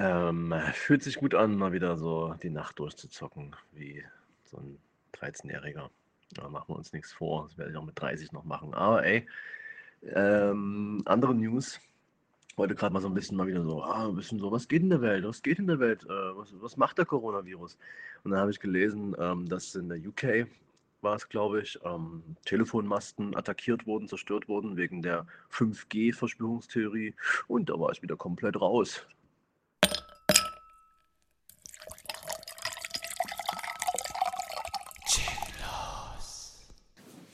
Ähm, fühlt sich gut an, mal wieder so die Nacht durchzuzocken, wie so ein 13-Jähriger. Da machen wir uns nichts vor. Das werde ich auch mit 30 noch machen. Aber ey, ähm, andere News. Heute gerade mal so ein bisschen mal wieder so, ah, ein bisschen so, was geht in der Welt? Was geht in der Welt? Äh, was, was macht der Coronavirus? Und dann habe ich gelesen, ähm, dass in der UK war es, glaube ich, ähm, Telefonmasten attackiert wurden, zerstört wurden wegen der 5G-Verschwörungstheorie. Und da war ich wieder komplett raus.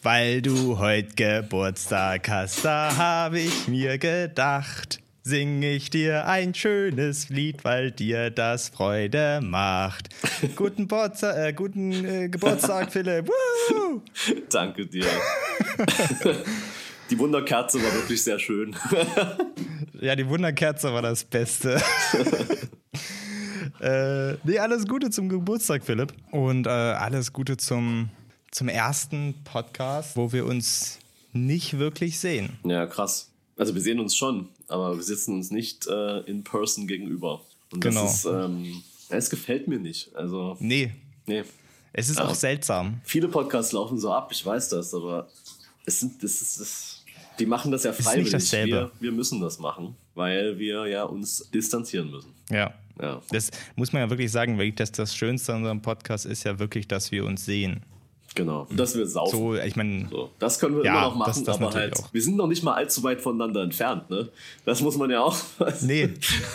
Weil du heute Geburtstag hast, da habe ich mir gedacht, sing ich dir ein schönes Lied, weil dir das Freude macht. guten, Borza äh, guten äh, Geburtstag, Philipp. Woo! Danke dir. die Wunderkerze war wirklich sehr schön. ja, die Wunderkerze war das Beste. äh, nee, alles Gute zum Geburtstag, Philipp. Und äh, alles Gute zum zum ersten Podcast, wo wir uns nicht wirklich sehen. Ja, krass. Also wir sehen uns schon, aber wir sitzen uns nicht äh, in person gegenüber. Und genau. das ist, ähm, es gefällt mir nicht. Also, nee. Nee. Es ist ja. auch seltsam. Viele Podcasts laufen so ab, ich weiß das, aber es sind, das ist, das, die machen das ja freiwillig. Ist nicht dasselbe. Wir, wir müssen das machen, weil wir ja uns distanzieren müssen. Ja. ja. Das muss man ja wirklich sagen, weil das, das Schönste an unserem Podcast ist ja wirklich, dass wir uns sehen. Genau, dass wir saufen. So, ich meine, so, das können wir ja, immer noch machen, das, das aber halt, auch. wir sind noch nicht mal allzu weit voneinander entfernt, ne? Das muss man ja auch. Nee.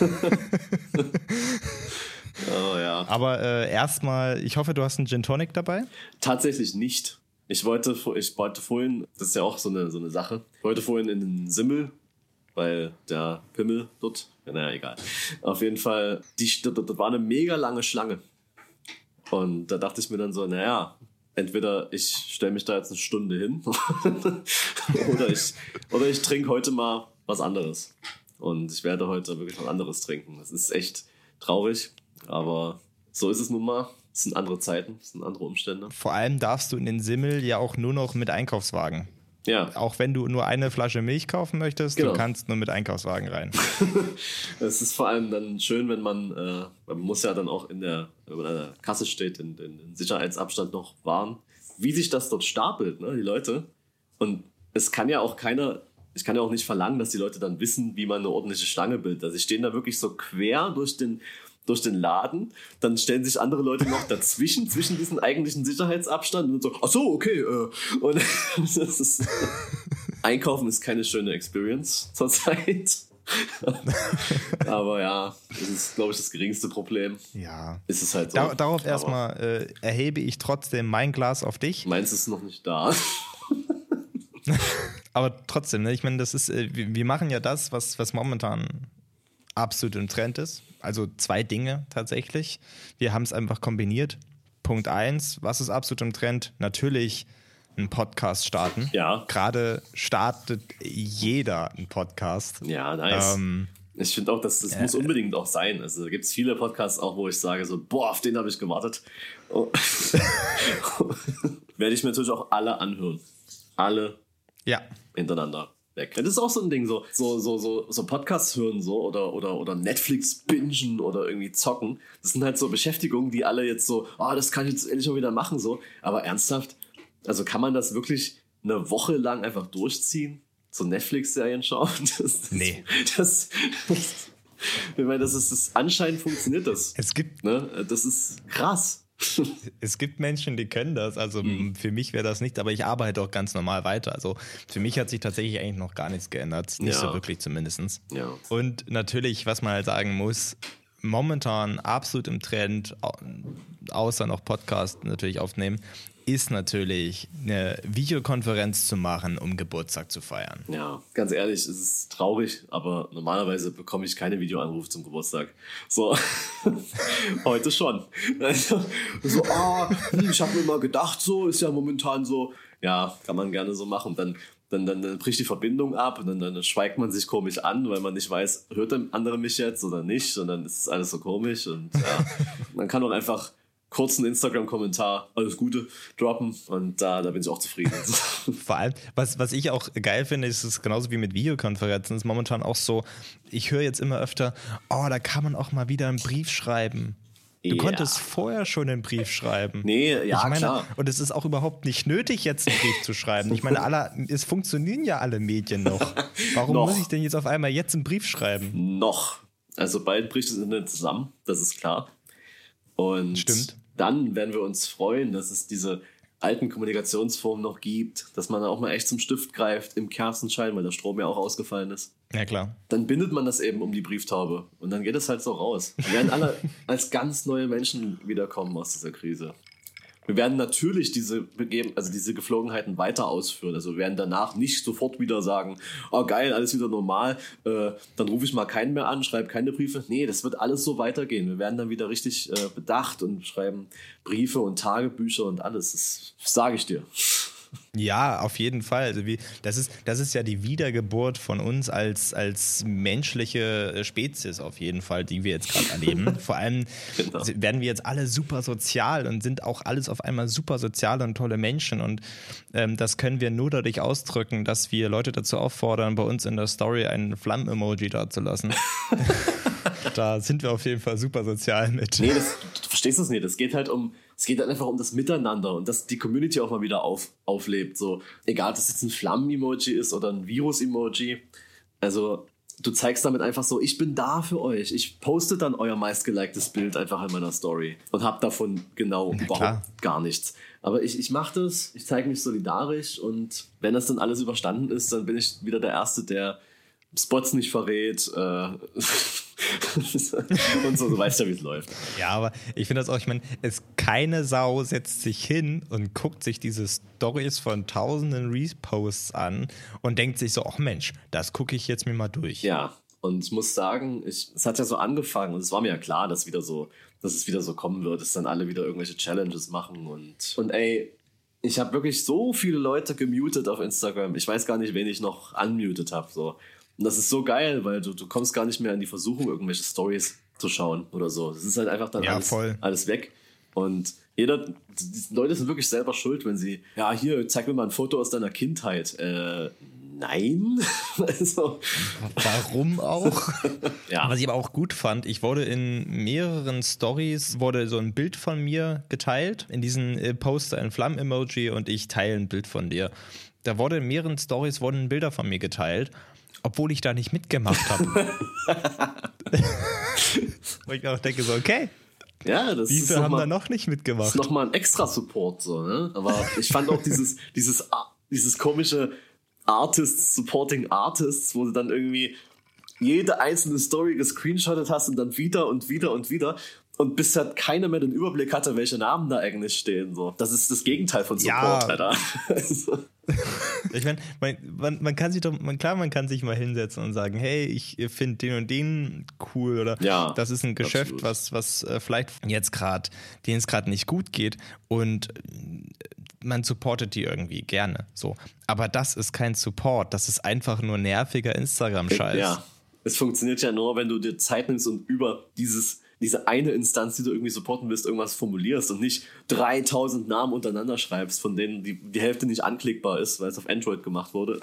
oh ja. Aber äh, erstmal, ich hoffe, du hast einen Gin Tonic dabei? Tatsächlich nicht. Ich wollte, ich wollte vorhin, das ist ja auch so eine, so eine Sache, ich wollte vorhin in den Simmel, weil der Pimmel dort, naja, egal. Auf jeden Fall, die, dort war eine mega lange Schlange. Und da dachte ich mir dann so, naja, entweder ich stelle mich da jetzt eine Stunde hin oder ich, oder ich trinke heute mal was anderes. Und ich werde heute wirklich was anderes trinken. Das ist echt traurig, aber so ist es nun mal. Es sind andere Zeiten, es sind andere Umstände. Vor allem darfst du in den Simmel ja auch nur noch mit Einkaufswagen. Ja. Auch wenn du nur eine Flasche Milch kaufen möchtest, genau. du kannst nur mit Einkaufswagen rein. Es ist vor allem dann schön, wenn man, äh, man muss ja dann auch in der, wenn man an der Kasse steht, in, in, in Sicherheitsabstand noch wahren, wie sich das dort stapelt, ne, die Leute. Und es kann ja auch keiner, ich kann ja auch nicht verlangen, dass die Leute dann wissen, wie man eine ordentliche Schlange bildet. Also sie stehen da wirklich so quer durch den, durch den Laden, dann stellen sich andere Leute noch dazwischen, zwischen diesen eigentlichen Sicherheitsabstand und so, ach so, okay, äh. und das ist, Einkaufen ist keine schöne Experience zurzeit. Aber ja, das ist, glaube ich, das geringste Problem. Ja. Ist es halt so. Dar darauf erstmal äh, erhebe ich trotzdem mein Glas auf dich. Meins ist noch nicht da. Aber trotzdem, ne? ich meine, das ist, äh, wir machen ja das, was, was momentan absolut im Trend ist. Also zwei Dinge tatsächlich. Wir haben es einfach kombiniert. Punkt eins, was ist absolut im Trend? Natürlich einen Podcast starten. Ja. Gerade startet jeder einen Podcast. Ja, nice. Ähm, ich finde auch, dass das äh, muss unbedingt auch sein. Also da gibt es viele Podcasts auch, wo ich sage so, boah, auf den habe ich gewartet. Oh. Werde ich mir natürlich auch alle anhören. Alle ja. hintereinander weg. Das ist auch so ein Ding, so, so, so, so, so Podcasts hören so oder, oder, oder Netflix bingen oder irgendwie zocken. Das sind halt so Beschäftigungen, die alle jetzt so, oh, das kann ich jetzt endlich mal wieder machen, so. Aber ernsthaft, also kann man das wirklich eine Woche lang einfach durchziehen? So Netflix-Serien schauen? Das, nee. Das, das, ich meine, das ist das, anscheinend funktioniert das. Es gibt. Ne? Das ist krass. Es gibt Menschen, die können das. Also mhm. für mich wäre das nicht, aber ich arbeite auch ganz normal weiter. Also für mich hat sich tatsächlich eigentlich noch gar nichts geändert. Nicht ja. so wirklich zumindest. Ja. Und natürlich, was man halt sagen muss, momentan absolut im Trend, außer noch Podcast natürlich aufnehmen, ist natürlich eine Videokonferenz zu machen, um Geburtstag zu feiern. Ja, ganz ehrlich, es ist traurig, aber normalerweise bekomme ich keine Videoanrufe zum Geburtstag. So, heute schon. Also, so, ah, hm, ich habe mir mal gedacht, so ist ja momentan so, ja, kann man gerne so machen. Dann dann, dann, dann bricht die Verbindung ab und dann, dann schweigt man sich komisch an, weil man nicht weiß, hört der andere mich jetzt oder nicht, sondern es ist alles so komisch und ja, man kann auch einfach kurzen Instagram-Kommentar, alles Gute, droppen und da, da bin ich auch zufrieden. Vor allem, was, was ich auch geil finde, ist es genauso wie mit Videokonferenzen, ist momentan auch so, ich höre jetzt immer öfter, oh, da kann man auch mal wieder einen Brief schreiben. Du Ja. konntest vorher schon einen Brief schreiben. Nee, ja, ich meine, klar. Und es ist auch überhaupt nicht nötig, jetzt einen Brief zu schreiben. Ich meine, alle, es funktionieren ja alle Medien noch. Warum Noch. muss ich denn jetzt auf einmal jetzt einen Brief schreiben? Noch. Also bald bricht das Internet zusammen, das ist klar. Und Stimmt. Dann werden wir uns freuen, dass es diese alten Kommunikationsformen noch gibt, dass man auch mal echt zum Stift greift im Kerzenschein, weil der Strom ja auch ausgefallen ist. Ja, klar. Dann bindet man das eben um die Brieftaube und dann geht es halt so raus. Wir werden alle als ganz neue Menschen wiederkommen aus dieser Krise. Wir werden natürlich diese begeben, also diese Geflogenheiten weiter ausführen. Also wir werden danach nicht sofort wieder sagen, oh geil, alles wieder normal, äh, dann rufe ich mal keinen mehr an, schreibe keine Briefe. Nee, das wird alles so weitergehen. Wir werden dann wieder richtig äh, bedacht und schreiben Briefe und Tagebücher und alles. Das sage ich dir. Ja, auf jeden Fall. Also wie, das, ist, das ist ja die Wiedergeburt von uns als, als menschliche Spezies auf jeden Fall, die wir jetzt gerade erleben. Vor allem Genau. werden wir jetzt alle super sozial und sind auch alles auf einmal super soziale und tolle Menschen. Und ähm, das können wir nur dadurch ausdrücken, dass wir Leute dazu auffordern, bei uns in der Story einen Flammen-Emoji dazulassen. da sind wir auf jeden Fall super sozial mit. Nee, das, du verstehst das nicht. Es geht halt um, es geht halt einfach um das Miteinander und dass die Community auch mal wieder auf, auflebt. So, egal, ob das jetzt ein Flammen-Emoji ist oder ein Virus-Emoji. Also, du zeigst damit einfach so, ich bin da für euch. Ich poste dann euer meistgeliktes Bild einfach in meiner Story und hab davon genau klar. überhaupt gar nichts. Aber ich, ich mache das, ich zeige mich solidarisch und wenn das dann alles überstanden ist, dann bin ich wieder der Erste, der Spots nicht verrät. Äh, und so, du weißt ja, wie es läuft. Ja, aber ich finde das auch, ich meine, es keine Sau setzt sich hin und guckt sich diese Stories von tausenden Reposts an und denkt sich so, ach Mensch, das gucke ich jetzt mir mal durch. Ja, und ich muss sagen, ich, es hat ja so angefangen und es war mir ja klar, dass wieder so, dass es wieder so kommen wird, dass dann alle wieder irgendwelche Challenges machen und und ey, ich habe wirklich so viele Leute gemutet auf Instagram. Ich weiß gar nicht, wen ich noch unmuted habe so. Und das ist so geil, weil du, du kommst gar nicht mehr in die Versuchung, irgendwelche Stories zu schauen oder so. Es ist halt einfach dann Ja, alles, alles weg. Und jeder, die Leute sind wirklich selber schuld, wenn sie, ja, hier, zeig mir mal ein Foto aus deiner Kindheit. Äh, nein. also, Warum auch? ja. Was ich aber auch gut fand, ich wurde in mehreren Stories, wurde so ein Bild von mir geteilt, in diesen äh, Poster ein Flammen-Emoji und ich teile ein Bild von dir. Da wurde in mehreren Stories wurden Bilder von mir geteilt, obwohl ich da nicht mitgemacht habe. Wo ich auch denke so, okay, Ja, das wie ist haben nochmal da noch nicht mitgemacht? noch mal ein extra Support, so, ne? Aber ich fand auch dieses, dieses, A- dieses komische Artists supporting Artists, wo du dann irgendwie jede einzelne Story gescreenshottet hast und dann wieder und wieder und wieder. Und bisher keiner mehr den Überblick hatte, welche Namen da eigentlich stehen. So. Das ist das Gegenteil von Support, Ja. Alter. Also, Ich meine, man, man, man kann sich doch, man, klar, man kann sich mal hinsetzen und sagen, hey, ich finde den und den cool oder Ja, das ist ein Geschäft, absolut. was, was äh, vielleicht jetzt gerade, denen es gerade nicht gut geht und äh, man supportet die irgendwie gerne. So. Aber das ist kein Support, das ist einfach nur nerviger Instagram-Scheiß. Ja, es funktioniert ja nur, wenn du dir Zeit nimmst und über dieses, diese eine Instanz, die du irgendwie supporten willst, irgendwas formulierst und nicht 3000 Namen untereinander schreibst, von denen die, die Hälfte nicht anklickbar ist, weil es auf Android gemacht wurde.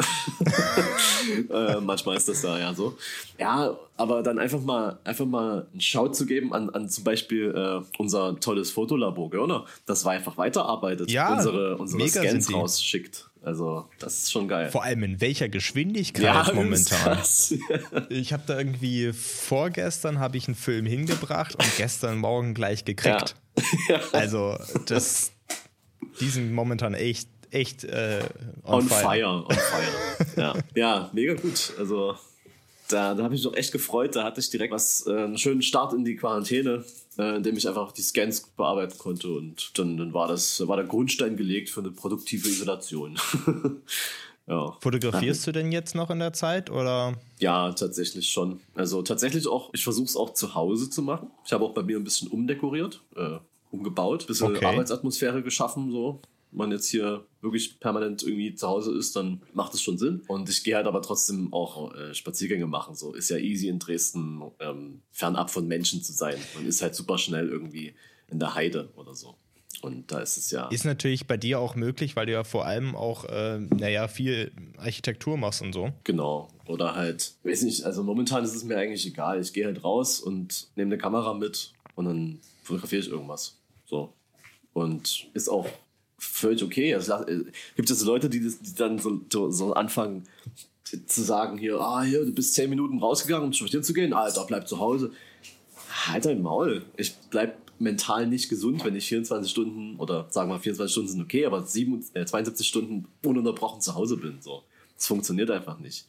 äh, manchmal ist das da ja so. Ja, aber dann einfach mal, einfach mal einen Shout zu geben an, an zum Beispiel äh, unser tolles Fotolabor Görner, das war einfach weiterarbeitet, Ja, unsere, unsere Scans rausschickt. Also, das ist schon geil. Vor allem in welcher Geschwindigkeit ja, momentan. Ich habe da irgendwie vorgestern habe ich einen Film hingebracht und gestern Morgen gleich gekriegt. Ja. Also das, die sind momentan echt, echt äh, on, On fire. fire, on fire. ja. ja, mega gut. Also da, da habe ich mich doch echt gefreut. Da hatte ich direkt was, äh, einen schönen Start in die Quarantäne, äh, in dem ich einfach die Scans bearbeiten konnte und dann, dann war das, war der Grundstein gelegt für eine produktive Isolation. ja. Fotografierst du denn jetzt noch in der Zeit oder? Ja, tatsächlich schon. Also tatsächlich auch, ich versuche es auch zu Hause zu machen. Ich habe auch bei mir ein bisschen umdekoriert, äh, umgebaut, ein bisschen Okay. Arbeitsatmosphäre geschaffen, so. Man jetzt hier wirklich permanent irgendwie zu Hause ist, dann macht es schon Sinn. Und ich gehe halt aber trotzdem auch äh, Spaziergänge machen. So ist ja easy in Dresden, ähm, fernab von Menschen zu sein. Man ist halt super schnell irgendwie in der Heide oder so. Und da ist es ja. Ist natürlich bei dir auch möglich, weil du ja vor allem auch, äh, naja, viel Architektur machst und so. Genau. Oder halt, weiß nicht, also momentan ist es mir eigentlich egal. Ich gehe halt raus und nehme eine Kamera mit und dann fotografiere ich irgendwas. So. Und ist auch völlig okay. Also, äh, gibt es Leute, die, das, die dann so, so anfangen zu sagen, hier, ah, hier, du bist zehn Minuten rausgegangen, um spazieren zu gehen, Alter, bleib zu Hause. Halt dein Maul. Ich bleib mental nicht gesund, wenn ich 24 Stunden oder sagen wir 24 Stunden sind okay, aber 7, äh, 72 Stunden ununterbrochen zu Hause bin. So. Das funktioniert einfach nicht.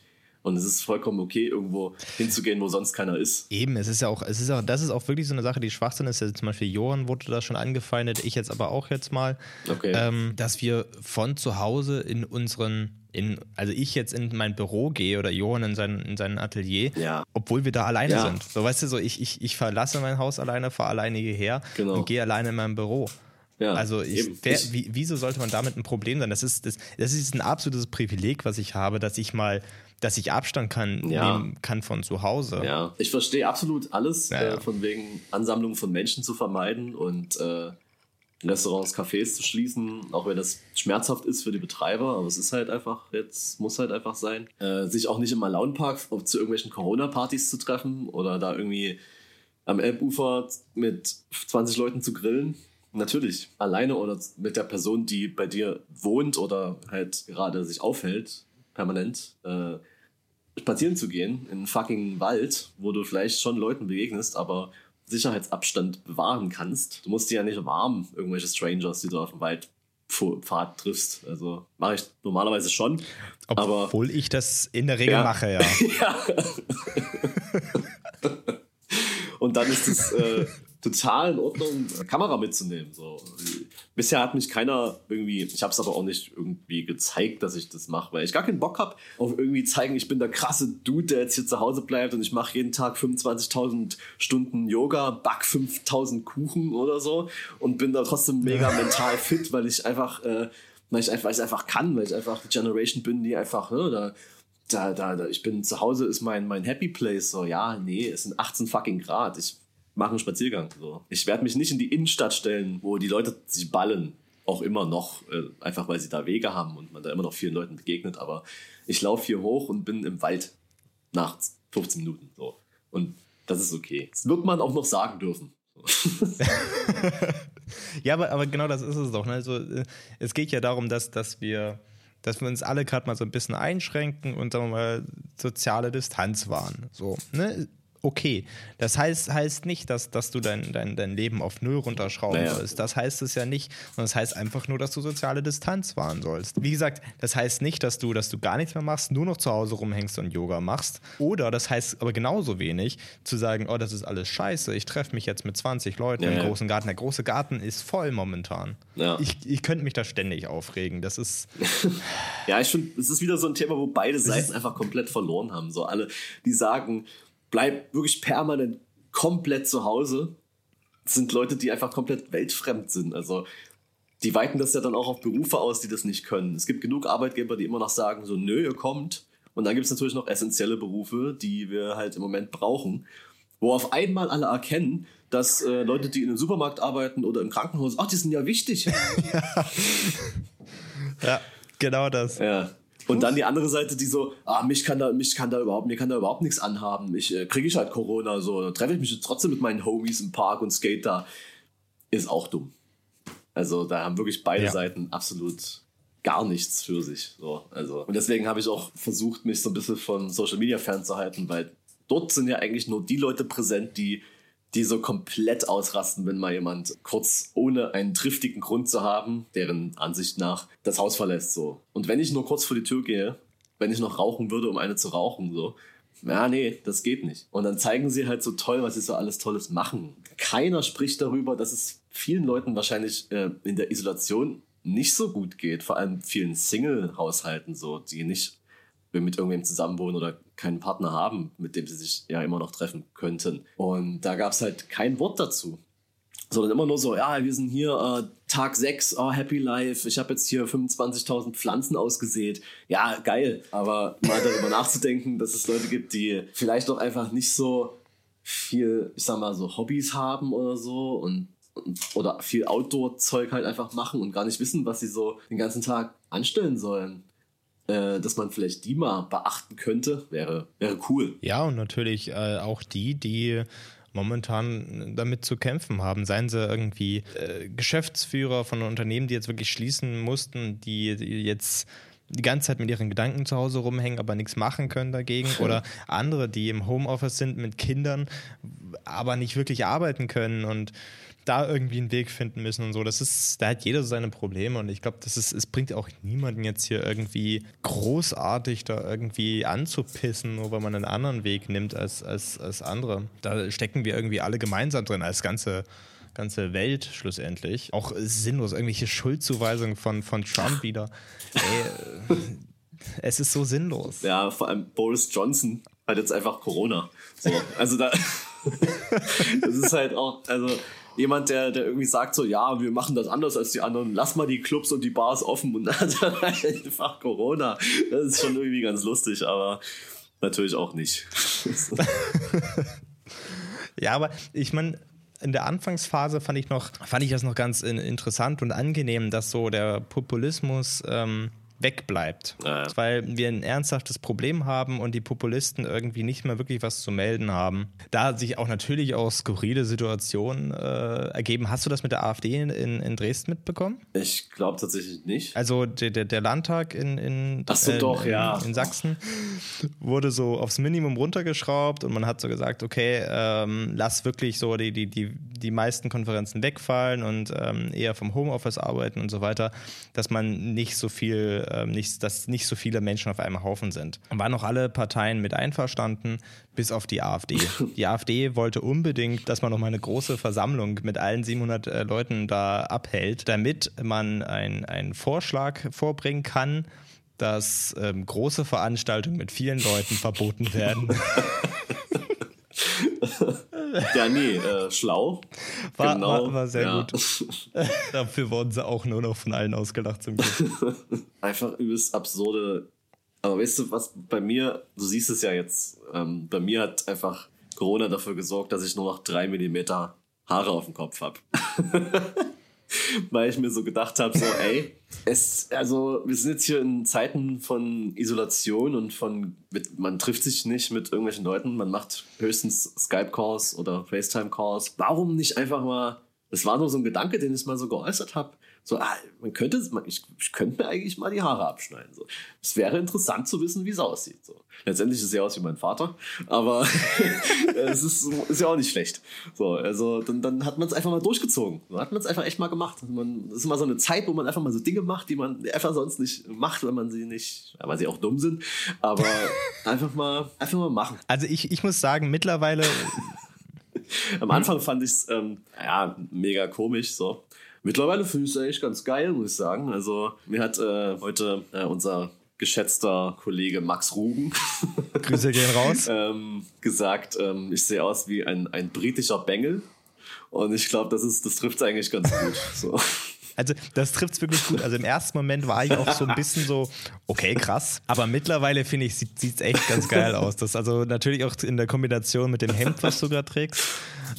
Und es ist vollkommen okay, irgendwo hinzugehen, wo sonst keiner ist. Eben, es ist ja auch, es ist auch, das ist auch wirklich so eine Sache, die Schwachsinn ist. Ja, zum Beispiel Johann wurde da schon angefeindet, ich jetzt aber auch jetzt mal, okay. ähm, dass wir von zu Hause in unseren in, also ich jetzt in mein Büro gehe oder Johann in sein, in sein Atelier, ja. obwohl wir da alleine ja. sind. So weißt du, so ich, ich, ich verlasse mein Haus alleine, fahre alleine hierher genau. und gehe alleine in mein Büro. Ja, also ich, wer, wie, wieso sollte man damit ein Problem sein? Das ist, das, das ist ein absolutes Privileg, was ich habe, dass ich mal, dass ich Abstand kann, ja. nehmen kann von zu Hause. Ja, ich verstehe absolut alles, ja, äh, von wegen Ansammlung von Menschen zu vermeiden und äh, Restaurants, Cafés zu schließen, auch wenn das schmerzhaft ist für die Betreiber, aber es ist halt einfach, jetzt muss halt einfach sein. Äh, sich auch nicht im Malaunpark zu irgendwelchen Corona-Partys zu treffen oder da irgendwie am Elbufer mit 20 Leuten zu grillen. Natürlich, alleine oder mit der Person, die bei dir wohnt oder halt gerade sich aufhält, permanent, äh, spazieren zu gehen in fucking Wald, wo du vielleicht schon Leuten begegnest, aber Sicherheitsabstand bewahren kannst. Du musst die ja nicht umarmen, irgendwelche Strangers, die du auf dem Waldpfad triffst. Also mache ich normalerweise schon. Obwohl aber, ich das in der Regel ja. mache, ja. ja. Und dann ist es äh, total in Ordnung, Kamera mitzunehmen. So. Bisher hat mich keiner irgendwie, ich habe es aber auch nicht irgendwie gezeigt, dass ich das mache, weil ich gar keinen Bock habe auf irgendwie zeigen, ich bin der krasse Dude, der jetzt hier zu Hause bleibt und ich mache jeden Tag 25.000 Stunden Yoga, back 5.000 Kuchen oder so und bin da trotzdem mega mental fit, weil ich einfach, äh, weil ich einfach, weil ich einfach kann, weil ich einfach die Generation bin, die einfach, ne, da da, da, da, ich bin zu Hause ist mein, mein Happy Place. So, ja, nee, es sind 18 fucking Grad. Ich mache einen Spaziergang. So. Ich werde mich nicht in die Innenstadt stellen, wo die Leute sich ballen. Auch immer noch, äh, einfach weil sie da Wege haben und man da immer noch vielen Leuten begegnet. Aber ich laufe hier hoch und bin im Wald nach 15 Minuten. So. Und das ist okay. Das wird man auch noch sagen dürfen. ja, aber, aber genau das ist es doch. Ne? Also, äh, es geht ja darum, dass, dass wir dass wir uns alle gerade mal so ein bisschen einschränken und sagen wir mal soziale Distanz wahren. So, ne? Okay. Das heißt, heißt nicht, dass, dass du dein, dein, dein Leben auf Null runterschrauben naja. sollst. Das heißt es ja nicht, sondern das heißt einfach nur, dass du soziale Distanz wahren sollst. Wie gesagt, das heißt nicht, dass du, dass du gar nichts mehr machst, nur noch zu Hause rumhängst und Yoga machst. Oder das heißt aber genauso wenig, zu sagen, oh, das ist alles scheiße, ich treffe mich jetzt mit 20 Leuten ja, im großen Garten. Der große Garten ist voll momentan. Ja. Ich, ich könnte mich da ständig aufregen. Das ist. ja, ich finde, es ist wieder so ein Thema, wo beide Seiten einfach komplett verloren haben. So alle, die sagen, bleib wirklich permanent komplett zu Hause. Das sind Leute, die einfach komplett weltfremd sind. Also die weiten das ja dann auch auf Berufe aus, die das nicht können. Es gibt genug Arbeitgeber, die immer noch sagen, so, nö, ihr kommt. Und dann gibt es natürlich noch essentielle Berufe, die wir halt im Moment brauchen, wo auf einmal alle erkennen, dass äh, Leute, die in einem Supermarkt arbeiten oder im Krankenhaus, ach, die sind ja wichtig. ja. ja, genau das. Ja. Und dann die andere Seite, die so, ah, mich kann da, mich kann da überhaupt, mir kann da überhaupt nichts anhaben. Ich äh, kriege ich halt Corona, so, dann treffe ich mich trotzdem mit meinen Homies im Park und skate da. Ist auch dumm. Also da haben wirklich beide ja. Seiten absolut gar nichts für sich. So, also. Und deswegen habe ich auch versucht, mich so ein bisschen von Social Media fernzuhalten, weil dort sind ja eigentlich nur die Leute präsent, die die so komplett ausrasten, wenn mal jemand kurz ohne einen triftigen Grund zu haben, deren Ansicht nach das Haus verlässt so. Und wenn ich nur kurz vor die Tür gehe, wenn ich noch rauchen würde, um eine zu rauchen so, ja, nee, das geht nicht. Und dann zeigen sie halt so toll, was sie so alles Tolles machen. Keiner spricht darüber, dass es vielen Leuten wahrscheinlich äh, in der Isolation nicht so gut geht, vor allem vielen Single-Haushalten so, die nicht mit irgendwem zusammenwohnen oder keinen Partner haben, mit dem sie sich ja immer noch treffen könnten. Und da gab es halt kein Wort dazu. Sondern immer nur so, ja, wir sind hier äh, Tag 6, oh, Happy Life, ich habe jetzt hier 25.000 Pflanzen ausgesät. Ja, geil. Aber mal darüber nachzudenken, dass es Leute gibt, die vielleicht doch einfach nicht so viel, ich sag mal, so Hobbys haben oder so und oder viel Outdoor-Zeug halt einfach machen und gar nicht wissen, was sie so den ganzen Tag anstellen sollen. Äh, dass man vielleicht die mal beachten könnte, wäre, wäre cool. Ja, und natürlich äh, auch die, die momentan damit zu kämpfen haben. Seien sie irgendwie äh, Geschäftsführer von Unternehmen, die jetzt wirklich schließen mussten, die, die jetzt die ganze Zeit mit ihren Gedanken zu Hause rumhängen, aber nichts machen können dagegen. Oder andere, die im Homeoffice sind mit Kindern, aber nicht wirklich arbeiten können und da irgendwie einen Weg finden müssen und so. Das ist, da hat jeder seine Probleme und ich glaube, das ist, es bringt auch niemanden jetzt hier irgendwie großartig da irgendwie anzupissen, nur weil man einen anderen Weg nimmt als, als, als andere. Da stecken wir irgendwie alle gemeinsam drin als ganze ganze Welt schlussendlich. Auch sinnlos, irgendwelche Schuldzuweisungen von, von Trump wieder. Ey, es ist so sinnlos. Ja, vor allem Boris Johnson hat jetzt einfach Corona. So, also da, das ist halt auch, also jemand, der, der irgendwie sagt so, ja, wir machen das anders als die anderen, lass mal die Clubs und die Bars offen und dann einfach Corona. Das ist schon irgendwie ganz lustig, aber natürlich auch nicht. ja, aber ich meine, in der Anfangsphase fand ich noch, fand ich das noch ganz interessant und angenehm, dass so der Populismus ähm, wegbleibt. Ja. Weil wir ein ernsthaftes Problem haben und die Populisten irgendwie nicht mehr wirklich was zu melden haben. Da sich auch natürlich auch skurrile Situationen äh, ergeben. Hast du das mit der AfD in, in Dresden mitbekommen? Ich glaube tatsächlich nicht. Also der, der, der Landtag in, in, so, äh, doch, in, ja. in, Sachsen wurde so aufs Minimum runtergeschraubt und man hat so gesagt, okay, ähm, lass wirklich so die, die, die, die meisten Konferenzen wegfallen und ähm, eher vom Homeoffice arbeiten und so weiter, dass man nicht so viel ähm, nicht, dass nicht so viele Menschen auf einem Haufen sind. Waren auch alle Parteien mit einverstanden, bis auf die AfD. Die AfD wollte unbedingt, dass man noch mal eine große Versammlung mit allen 700 äh, Leuten da abhält, damit man einen Vorschlag vorbringen kann, dass ähm, große Veranstaltungen mit vielen Leuten verboten werden. ja, nee, äh, schlau. War, genau. war, war sehr ja. gut. Dafür wurden sie auch nur noch von allen ausgelacht zum Glück. Einfach übelst absurde. Aber weißt du, was bei mir, du siehst es ja jetzt, ähm, bei mir hat einfach Corona dafür gesorgt, dass ich nur noch drei Millimeter Haare auf dem Kopf habe. weil ich mir so gedacht habe, so, ey, es, also wir sind jetzt hier in Zeiten von Isolation und von, man trifft sich nicht mit irgendwelchen Leuten, man macht höchstens Skype-Calls oder FaceTime-Calls. Warum nicht einfach mal, das war nur so ein Gedanke, den ich mal so geäußert habe, so, ah, man könnte, ich, ich könnte mir eigentlich mal die Haare abschneiden. So. Es wäre interessant zu wissen, wie es aussieht. So. Letztendlich ist es ja aus wie mein Vater, aber es ist, ist ja auch nicht schlecht. So, also dann, dann hat man es einfach mal durchgezogen. Dann hat man es einfach echt mal gemacht. Man, das ist mal so eine Zeit, wo man einfach mal so Dinge macht, die man einfach sonst nicht macht, wenn man sie nicht, ja, weil sie auch dumm sind. Aber einfach mal, einfach mal machen. Also ich, ich muss sagen, mittlerweile Am Anfang fand ich es ähm, ja, mega komisch, so. Mittlerweile finde ich es eigentlich ganz geil, muss ich sagen. Also, mir hat äh, heute äh, unser geschätzter Kollege Max Rugen Grüße gehen raus. ähm, gesagt, ähm, ich sehe aus wie ein, ein britischer Bengel. Und ich glaube, das, das trifft es eigentlich ganz gut. So. Also das trifft es wirklich gut. Also im ersten Moment war ich auch so ein bisschen so, okay, krass. Aber mittlerweile finde ich, sieht es echt ganz geil aus. Das also natürlich auch in der Kombination mit dem Hemd, was du gerade trägst.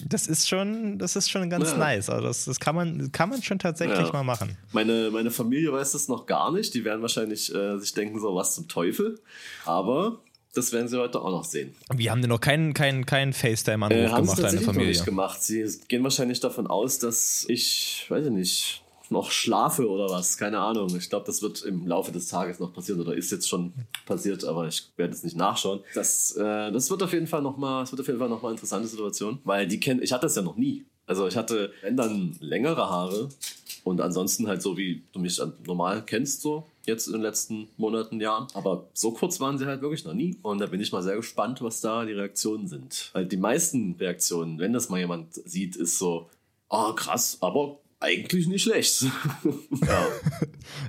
Das ist schon, das ist schon ganz ja. nice. Also das, das kann man, kann man schon tatsächlich ja. mal machen. Meine, meine Familie weiß das noch gar nicht. Die werden wahrscheinlich äh, sich denken, so was zum Teufel. Aber das werden sie heute auch noch sehen. Wir haben dir noch keinen kein, kein FaceTime-Anruf äh, gemacht, deine Familie. Nicht gemacht. Sie gehen wahrscheinlich davon aus, dass ich, weiß ich nicht, noch schlafe oder was. Keine Ahnung. Ich glaube, das wird im Laufe des Tages noch passieren oder ist jetzt schon passiert, aber ich werde es nicht nachschauen. Das, äh, das wird auf jeden Fall nochmal, mal eine interessante Situation, weil die kennen, ich hatte das ja noch nie. Also ich hatte, wenn dann längere Haare und ansonsten halt so wie du mich normal kennst so jetzt in den letzten Monaten, Jahren. Aber so kurz waren sie halt wirklich noch nie. Und da bin ich mal sehr gespannt, was da die Reaktionen sind. Weil die meisten Reaktionen, wenn das mal jemand sieht, ist so, oh krass, aber eigentlich nicht schlecht. ja.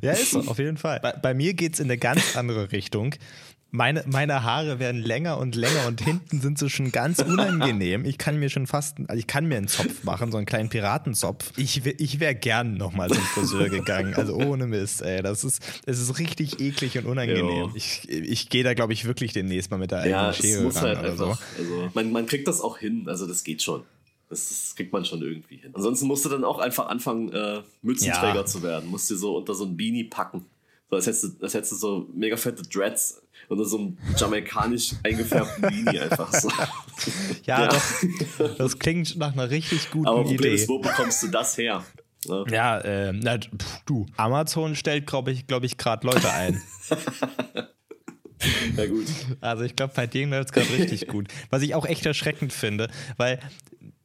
ja, ist so, auf jeden Fall. Bei, bei mir geht es in eine ganz andere Richtung. Meine, meine Haare werden länger und länger und hinten sind sie schon ganz unangenehm. Ich kann mir schon fast, also ich kann mir einen Zopf machen, so einen kleinen Piratenzopf. Ich, ich wäre gern nochmal zum Friseur gegangen. Also ohne Mist, ey. Das ist, das ist richtig eklig und unangenehm. Jo. Ich, ich gehe da, glaube ich, wirklich demnächst mal mit der eigenen ja, Schere ran halt oder einfach, so. Also man, man kriegt das auch hin, also das geht schon. Das, das kriegt man schon irgendwie hin. Ansonsten musst du dann auch einfach anfangen, äh, Mützenträger Ja. zu werden. Musst dir so unter so ein Beanie packen. So, als hättest du, als hättest du so mega fette Dreads unter so einem jamaikanisch eingefärbten Beanie einfach so. Ja, Ja. Das, das klingt nach einer richtig guten Aber Idee. ist, wo bekommst du das her? Ne? Ja, äh, na, pf, du, Amazon stellt, glaube ich, glaube ich, gerade Leute ein. Ja, gut. Also ich glaube, bei denen läuft es gerade richtig gut. Was ich auch echt erschreckend finde, weil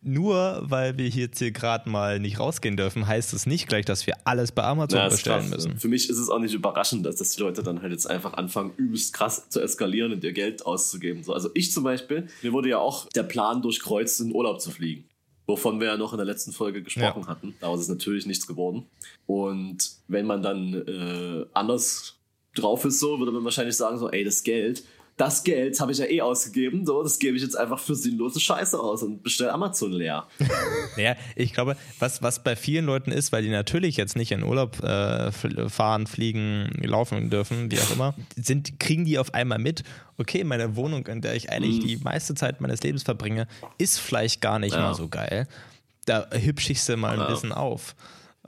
nur weil wir jetzt hier gerade mal nicht rausgehen dürfen, heißt es nicht gleich, dass wir alles bei Amazon Ja, bestellen krass, müssen. Für mich ist es auch nicht überraschend, dass, dass die Leute dann halt jetzt einfach anfangen, übelst krass zu eskalieren und ihr Geld auszugeben. So, also ich zum Beispiel, mir wurde ja auch der Plan durchkreuzt, in Urlaub zu fliegen. Wovon wir ja noch in der letzten Folge gesprochen Ja. hatten. Daraus ist natürlich nichts geworden. Und wenn man dann äh, anders drauf ist, so, würde man wahrscheinlich sagen, so, ey, das Geld, das Geld habe ich ja eh ausgegeben, so, das gebe ich jetzt einfach für sinnlose Scheiße aus und bestelle Amazon leer. Naja, ich glaube, was, was bei vielen Leuten ist, weil die natürlich jetzt nicht in Urlaub äh, fahren, fliegen, laufen dürfen, wie auch immer, sind, kriegen die auf einmal mit, okay, meine Wohnung, in der ich eigentlich die meiste Zeit meines Lebens verbringe, ist vielleicht gar nicht Ja. mal so geil. Da hübsche ich sie mal ein Ja. bisschen auf.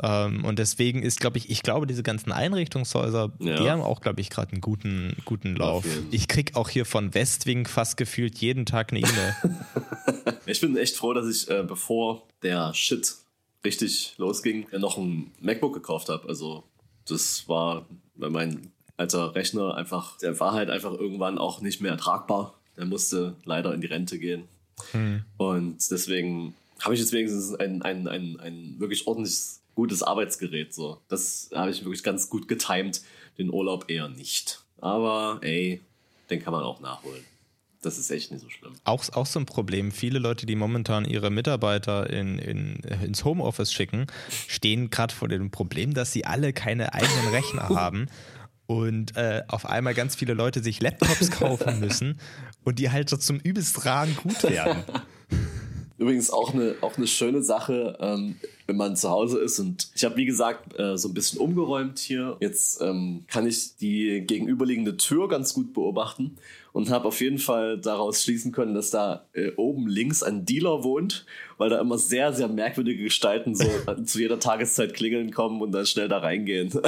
Ähm, und deswegen ist, glaube ich, ich glaube, diese ganzen Einrichtungshäuser, Ja. die haben auch, glaube ich, gerade einen guten, guten Lauf. Ich krieg auch hier von Westwing fast gefühlt jeden Tag eine E-Mail. Ich bin echt froh, dass ich, äh, bevor der Shit richtig losging, noch ein MacBook gekauft habe. Also, das war weil mein alter Rechner einfach, der war halt einfach irgendwann auch nicht mehr tragbar. Der musste leider in die Rente gehen. Und deswegen habe ich jetzt wenigstens ein, ein, ein, ein wirklich ordentliches, gutes Arbeitsgerät. So. Das habe ich wirklich ganz gut getimt. Den Urlaub eher nicht. Aber ey, den kann man auch nachholen. Das ist echt nicht so schlimm. auch, auch so ein Problem. Viele Leute, die momentan ihre Mitarbeiter in, in, ins Homeoffice schicken, stehen gerade vor dem Problem, dass sie alle keine eigenen Rechner haben und äh, auf einmal ganz viele Leute sich Laptops kaufen müssen und die halt so zum übelst raren Gut werden. Übrigens auch eine, auch eine schöne Sache, ähm, wenn man zu Hause ist. Und ich habe, wie gesagt, äh, so ein bisschen umgeräumt hier. Jetzt ähm, kann ich die gegenüberliegende Tür ganz gut beobachten und habe auf jeden Fall daraus schließen können, dass da äh, oben links ein Dealer wohnt, weil da immer sehr, sehr merkwürdige Gestalten so äh, zu jeder Tageszeit klingeln kommen und dann schnell da reingehen.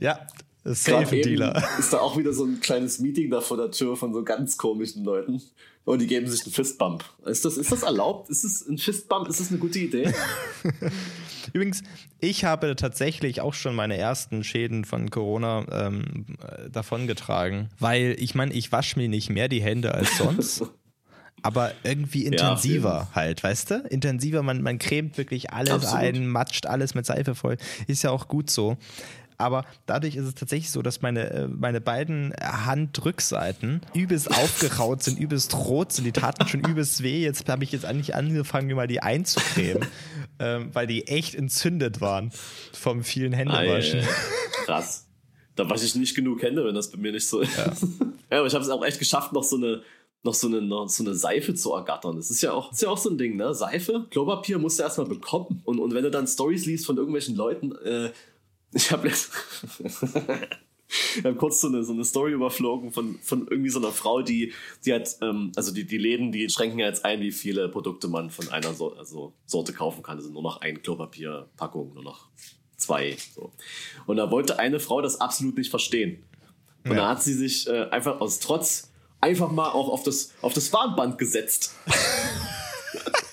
Ja, safe Dealer. ist da auch wieder so ein kleines Meeting da vor der Tür von so ganz komischen Leuten. Und die geben sich einen Fistbump. Ist das, ist das erlaubt? Ist es ein Fistbump? Ist das eine gute Idee? Übrigens, ich habe tatsächlich auch schon meine ersten Schäden von Corona ähm, äh, davongetragen, weil ich meine, ich wasche mir nicht mehr die Hände als sonst. Aber irgendwie intensiver halt, weißt du? Intensiver, man, man cremt wirklich alles Absolut. ein, matscht alles mit Seife voll. Ist ja auch gut so. Aber dadurch ist es tatsächlich so, dass meine, äh, meine beiden Handrückseiten übelst aufgeraut sind, übelst rot sind. Die taten schon übelst weh. Jetzt habe ich jetzt eigentlich angefangen, mir mal die einzucremen, ähm, weil die echt entzündet waren vom vielen Händewaschen. Ei, krass. Da wasche ich nicht genug Hände, wenn das bei mir nicht so ist. Ja, aber ich habe es auch echt geschafft, noch so eine noch so eine, noch so eine Seife zu ergattern. Das ist ja auch, ist ja auch so ein Ding, ne? Seife, Klopapier musst du erstmal bekommen. Und, und wenn du dann Stories liest von irgendwelchen Leuten, äh, ich habe ich kurz so eine, so eine Story überflogen von, von irgendwie so einer Frau, die, die hat, ähm, also die, die Läden, die schränken ja jetzt ein, wie viele Produkte man von einer so also Sorte kaufen kann. Also nur noch ein Klopapierpackung, nur noch zwei. So. Und da wollte eine Frau das absolut nicht verstehen. Und Ja. da hat sie sich äh, einfach aus Trotz einfach mal auch auf das, auf das Warnband gesetzt.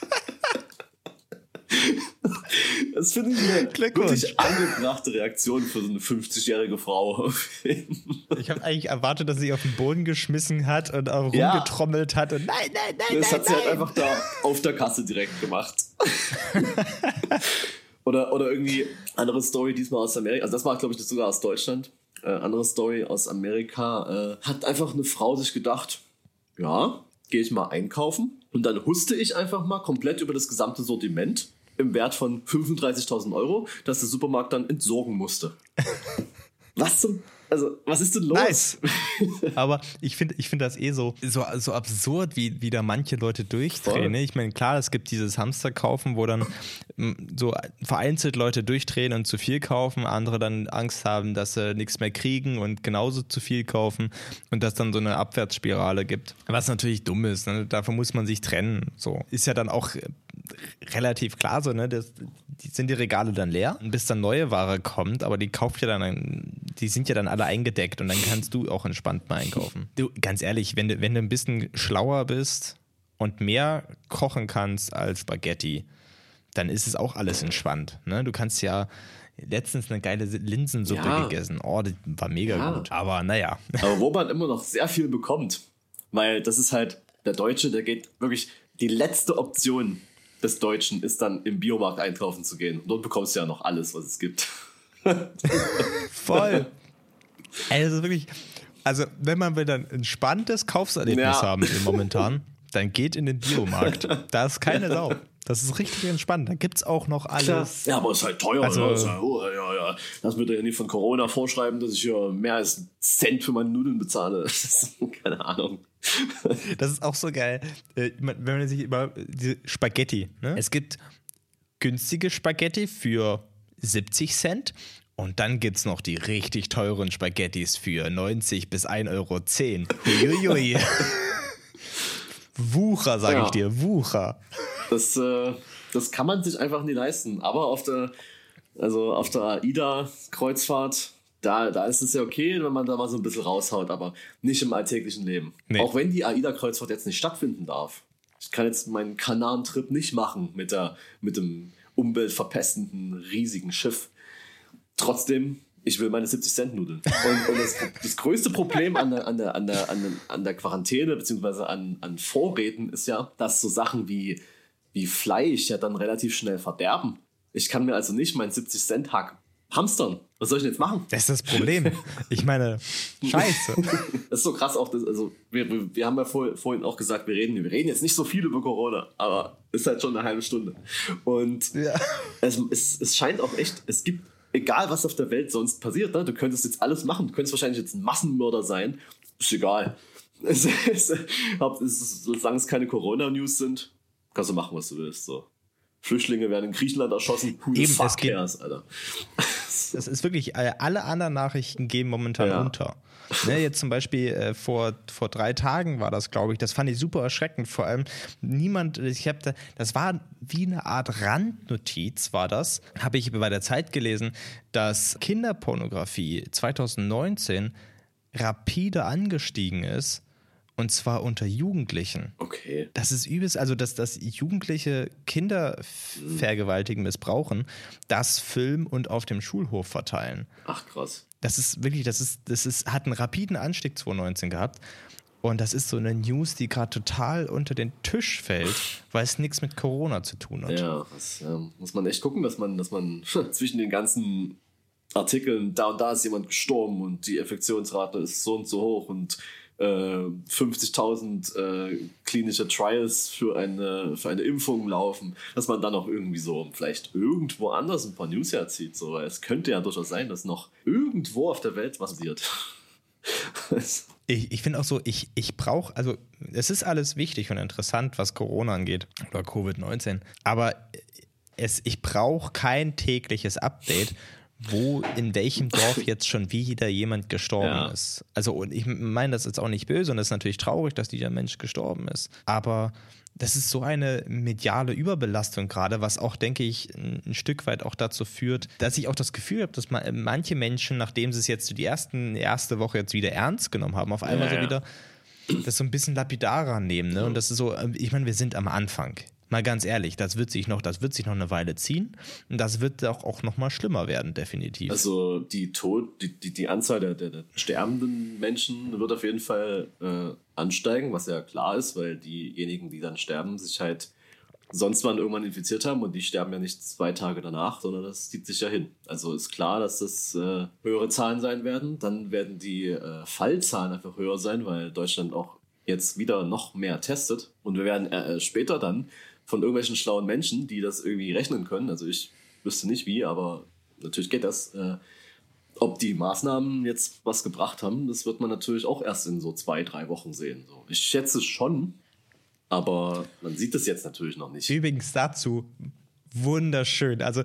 Das finde ich eine wirklich angebrachte Reaktion für so eine 50-jährige Frau. Ich habe eigentlich erwartet, dass sie sich auf den Boden geschmissen hat und auch Ja. rumgetrommelt hat und nein, nein, nein, Das nein, hat sie halt nein. einfach da auf der Kasse direkt gemacht. oder, oder irgendwie andere Story, diesmal aus Amerika. Also das war, glaube ich, sogar aus Deutschland. Äh, andere Story aus Amerika. Äh, hat einfach eine Frau sich gedacht, ja, gehe ich mal einkaufen. Und dann huste ich einfach mal komplett über das gesamte Sortiment im Wert von 35.000 Euro, das der Supermarkt dann entsorgen musste. Was zum... Also, was ist denn los? Nice. Aber ich finde ich find das eh so, so, so absurd, wie, wie da manche Leute durchdrehen. Ne? Ich meine, klar, es gibt dieses Hamsterkaufen, wo dann so vereinzelt Leute durchdrehen und zu viel kaufen, andere dann Angst haben, dass sie nichts mehr kriegen und genauso zu viel kaufen und dass dann so eine Abwärtsspirale gibt. Was natürlich dumm ist. Ne? Davon muss man sich trennen. So ist ja dann auch relativ klar so, ne? Das, die sind die Regale dann leer, bis dann neue Ware kommt, aber die kauft ja dann, die sind ja dann alle eingedeckt und dann kannst du auch entspannt mal einkaufen. Du, ganz ehrlich, wenn du, wenn du ein bisschen schlauer bist und mehr kochen kannst als Spaghetti, dann ist es auch alles entspannt. Ne? Du kannst ja letztens eine geile Linsensuppe ja. gegessen. Oh, die war mega ja. gut. Aber naja. Aber wo man immer noch sehr viel bekommt, weil das ist halt der Deutsche, der geht wirklich die letzte Option des Deutschen ist dann im Biomarkt einkaufen zu gehen. Und dort bekommst du ja noch alles, was es gibt. Voll. Ey, das ist wirklich. Also, wenn man wieder ein entspanntes Kaufserlebnis ja. haben will momentan, dann geht in den Biomarkt. Da ist keine Sau. Das ist richtig entspannt. Da gibt es auch noch alles. Ja, aber es ist halt teuer. Also, ne? halt, oh, ja, ja. Lass mir ja nicht von Corona vorschreiben, dass ich hier mehr als einen Cent für meine Nudeln bezahle. keine Ahnung. Das ist auch so geil. Äh, wenn man sich über diese Spaghetti, ne? es gibt günstige Spaghetti für 70 Cent und dann gibt es noch die richtig teuren Spaghettis für 90 bis 1,10 Euro. Uiuiui. Wucher, sage ja. ich dir, Wucher. Das, äh, das kann man sich einfach nie leisten. Aber auf der, also auf der AIDA-Kreuzfahrt da, da ist es ja okay, wenn man da mal so ein bisschen raushaut, aber nicht im alltäglichen Leben. Nee. Auch wenn die AIDA-Kreuzfahrt jetzt nicht stattfinden darf. Ich kann jetzt meinen Kanaren-Trip nicht machen mit, der, mit dem umweltverpestenden riesigen Schiff. Trotzdem, ich will meine 70 Cent Nudeln. Und, und das, das, größte Problem an der, an der, an der, an der, an der Quarantäne bzw. An, an Vorräten ist ja, dass so Sachen wie, wie Fleisch ja dann relativ schnell verderben. Ich kann mir also nicht meinen 70 Cent Hack hamstern. Was soll ich denn jetzt machen? Das ist das Problem. Ich meine, scheiße. das ist so krass auch. Das, also, wir, wir haben ja vor, vorhin auch gesagt, wir reden, wir reden jetzt nicht so viel über Corona, aber es ist halt schon eine halbe Stunde. Und ja. es, es, es scheint auch echt, es gibt, egal was auf der Welt sonst passiert, ne? du könntest jetzt alles machen. Du könntest wahrscheinlich jetzt ein Massenmörder sein. Ist egal. Es, es, solange es keine Corona-News sind, kannst du machen, was du willst. So. Flüchtlinge werden in Griechenland erschossen. Who Eben, fuck es geht, cares, Alter. Das ist wirklich, äh, alle anderen Nachrichten gehen momentan ja. unter. Ne, jetzt zum Beispiel äh, vor, vor drei Tagen war das, glaube ich. Das fand ich super erschreckend. Vor allem niemand, ich habe da, das war wie eine Art Randnotiz, war das. Habe ich bei der Zeit gelesen, dass Kinderpornografie 2019 rapide angestiegen ist und zwar unter Jugendlichen. Okay. Das ist übelst, also dass, dass Jugendliche Kinder vergewaltigen, missbrauchen, das filmen und auf dem Schulhof verteilen. Ach krass. Das ist wirklich, das ist, das ist, hat einen rapiden Anstieg 2019 gehabt. Und das ist so eine News, die gerade total unter den Tisch fällt, weil es nichts mit Corona zu tun hat. Ja, das äh, muss man echt gucken, dass man, dass man zwischen den ganzen Artikeln, da und da ist jemand gestorben und die Infektionsrate ist so und so hoch und 50.000 äh, äh, klinische Trials für eine, für eine Impfung laufen, dass man dann auch irgendwie so vielleicht irgendwo anders ein paar News herzieht. So. Es könnte ja durchaus sein, dass noch irgendwo auf der Welt was passiert. ich, ich finde auch so, ich, ich brauche, also es ist alles wichtig und interessant, was Corona angeht oder Covid-19, aber es, ich brauche kein tägliches Update, wo in welchem Dorf jetzt schon wieder jemand gestorben ja. ist. Also und ich meine das ist auch nicht böse und es ist natürlich traurig, dass dieser Mensch gestorben ist. Aber das ist so eine mediale Überbelastung gerade, was auch, denke ich, ein Stück weit auch dazu führt, dass ich auch das Gefühl habe, dass manche Menschen, nachdem sie es jetzt die ersten, erste Woche jetzt wieder ernst genommen haben, auf einmal ja, so wieder das so ein bisschen lapidarer nehmen. Ne? Und das ist so, ich meine, wir sind am Anfang mal ganz ehrlich, das wird sich noch, das wird sich noch eine Weile ziehen und das wird auch, auch noch mal schlimmer werden, definitiv. Also die Tod, die, die, die Anzahl der, der, der sterbenden Menschen wird auf jeden Fall äh, ansteigen, was ja klar ist, weil diejenigen, die dann sterben, sich halt sonst wann irgendwann infiziert haben und die sterben ja nicht zwei Tage danach, sondern das zieht sich ja hin. Also ist klar, dass das äh, höhere Zahlen sein werden. Dann werden die äh, Fallzahlen einfach höher sein, weil Deutschland auch jetzt wieder noch mehr testet. Und wir werden äh, später dann von irgendwelchen schlauen Menschen, die das irgendwie rechnen können. Also ich wüsste nicht wie, aber natürlich geht das. Äh, ob die Maßnahmen jetzt was gebracht haben, das wird man natürlich auch erst in so zwei, drei Wochen sehen. So. Ich schätze schon, aber man sieht es jetzt natürlich noch nicht. Übrigens dazu wunderschön. Also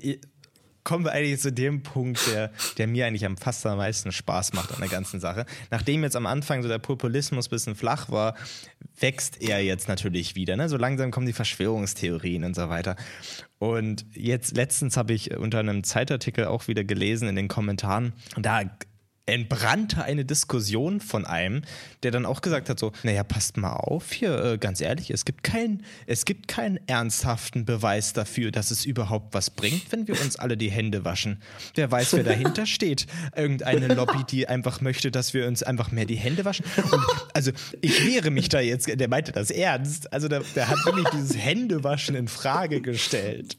äh, kommen wir eigentlich zu dem Punkt, der, der mir eigentlich am fast am meisten Spaß macht an der ganzen Sache. Nachdem jetzt am Anfang so der Populismus ein bisschen flach war, wächst er jetzt natürlich wieder. Ne? So langsam kommen die Verschwörungstheorien und so weiter. Und jetzt letztens habe ich unter einem Zeitartikel auch wieder gelesen in den Kommentaren, da entbrannte eine Diskussion von einem, der dann auch gesagt hat so, naja, passt mal auf hier, äh, ganz ehrlich, es gibt, kein, es gibt keinen ernsthaften Beweis dafür, dass es überhaupt was bringt, wenn wir uns alle die Hände waschen. Wer weiß, wer dahinter steht. Irgendeine Lobby, die einfach möchte, dass wir uns einfach mehr die Hände waschen. Und also ich wehre mich da jetzt, der meinte das ernst. Also der, der hat wirklich dieses Händewaschen in Frage gestellt.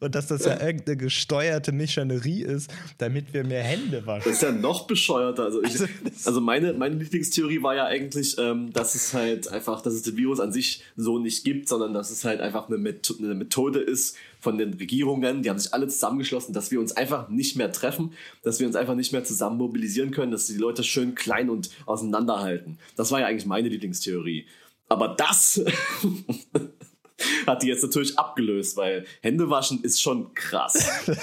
Und dass das ja irgendeine gesteuerte Missionerie ist, damit wir mehr Hände waschen. Noch bescheuerter. Also, ich, also meine, meine Lieblingstheorie war ja eigentlich, ähm, dass es halt einfach, dass es den Virus an sich so nicht gibt, sondern dass es halt einfach eine, Met eine Methode ist von den Regierungen, die haben sich alle zusammengeschlossen, dass wir uns einfach nicht mehr treffen, dass wir uns einfach nicht mehr zusammen mobilisieren können, dass die Leute schön klein und auseinanderhalten. Das war ja eigentlich meine Lieblingstheorie. Aber das hat die jetzt natürlich abgelöst, weil Händewaschen ist schon krass.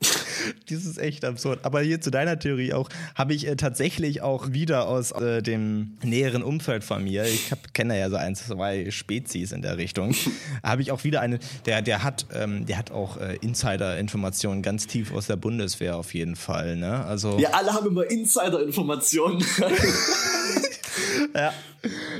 Das ist echt absurd. Aber hier zu deiner Theorie auch, habe ich äh, tatsächlich auch wieder aus äh, dem näheren Umfeld von mir, ich kenne ja so ein, zwei Spezies in der Richtung, habe ich auch wieder eine, der, der hat, ähm, der hat auch äh, Insider-Informationen ganz tief aus der Bundeswehr auf jeden Fall. Ne? Also, ja, alle haben immer Insider-Informationen. ja.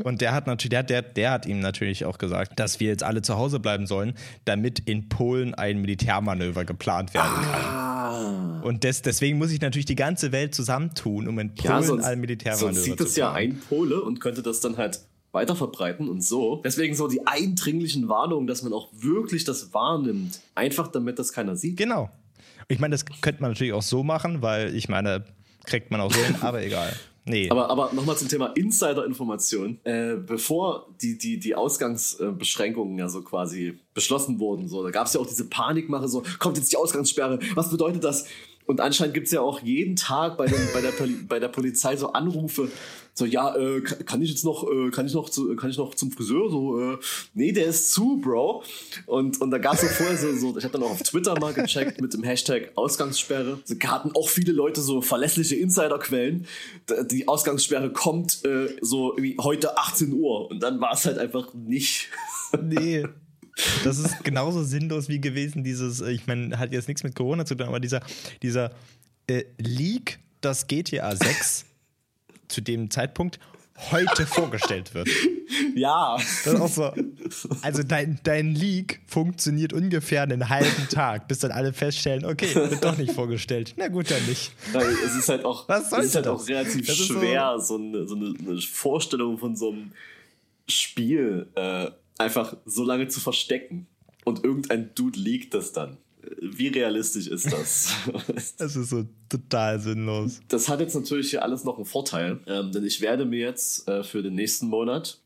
Und der hat natürlich, der, der, der hat ihm natürlich auch gesagt, dass wir jetzt alle zu Hause bleiben sollen, damit in Polen ein Militärmanöver geplant werden kann. Ah. Und des, deswegen muss ich natürlich die ganze Welt zusammentun, um in Polen ja, sonst, ein Militärmanöver sonst sieht es ja ein Pole und könnte das dann halt weiter verbreiten und so. Deswegen so die eindringlichen Warnungen, dass man auch wirklich das wahrnimmt. Einfach damit das keiner sieht. Genau. Ich meine, das könnte man natürlich auch so machen, weil ich meine, kriegt man auch so hin, aber egal. Nee. Aber, aber nochmal zum Thema Insider-Information. Äh, bevor die, die, die Ausgangsbeschränkungen ja so quasi beschlossen wurden, so, da gab es ja auch diese Panikmache, so, kommt jetzt die Ausgangssperre, was bedeutet das? Und anscheinend gibt es ja auch jeden Tag bei, den, bei, der, bei der Polizei so Anrufe, so ja, äh, kann ich jetzt noch, äh, kann ich noch, zu, kann ich noch zum Friseur? So, äh, nee, der ist zu, Bro. Und und da gab es so vorher so, so ich habe dann auch auf Twitter mal gecheckt mit dem Hashtag Ausgangssperre. So hatten auch viele Leute so verlässliche Insiderquellen. Die Ausgangssperre kommt äh, so wie heute 18 Uhr und dann war es halt einfach nicht. Nee. Das ist genauso sinnlos wie gewesen, dieses, äh, ich meine, hat jetzt nichts mit Corona zu tun, aber dieser, dieser äh, Leak, dass GTA 6 zu dem Zeitpunkt heute vorgestellt wird. Ja. Das ist auch so. Also dein, dein Leak funktioniert ungefähr einen halben Tag, bis dann alle feststellen, okay, wird doch nicht vorgestellt. Na gut, dann nicht. Es ist halt auch, Was es ist halt auch relativ schwer, so, so, eine, so eine, eine, Vorstellung von so einem Spiel äh, einfach so lange zu verstecken. Und irgendein Dude liegt das dann. Wie realistisch ist das? das ist so total sinnlos. Das hat jetzt natürlich hier alles noch einen Vorteil, ähm, denn ich werde mir jetzt äh, für den nächsten Monat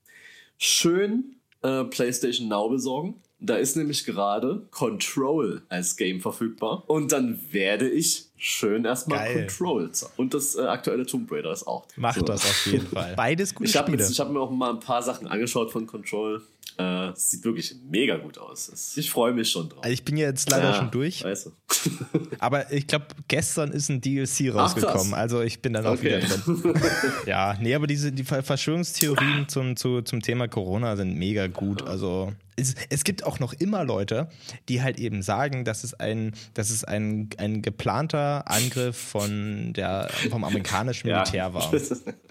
schön äh, PlayStation Now besorgen. Da ist nämlich gerade Control als Game verfügbar. Und dann werde ich schön erstmal Geil. Control Und das äh, aktuelle Tomb Raider ist auch. Macht so. das auf jeden Fall. Beides gute ich hab Spiele. Jetzt, ich habe mir auch mal ein paar Sachen angeschaut von Control. Äh, sieht wirklich mega gut aus. Ich freue mich schon drauf. Also ich bin ja jetzt leider ja, schon durch. Weißt du. Aber ich glaube, gestern ist ein DLC rausgekommen. Ach, also ich bin dann auch okay. wieder drin. ja, nee, aber diese die Verschwörungstheorien zum, zu, zum Thema Corona sind mega gut. Also es, es, gibt auch noch immer Leute, die halt eben sagen, dass es ein, dass es ein, ein geplanter Angriff von der, vom amerikanischen Militär ja. war.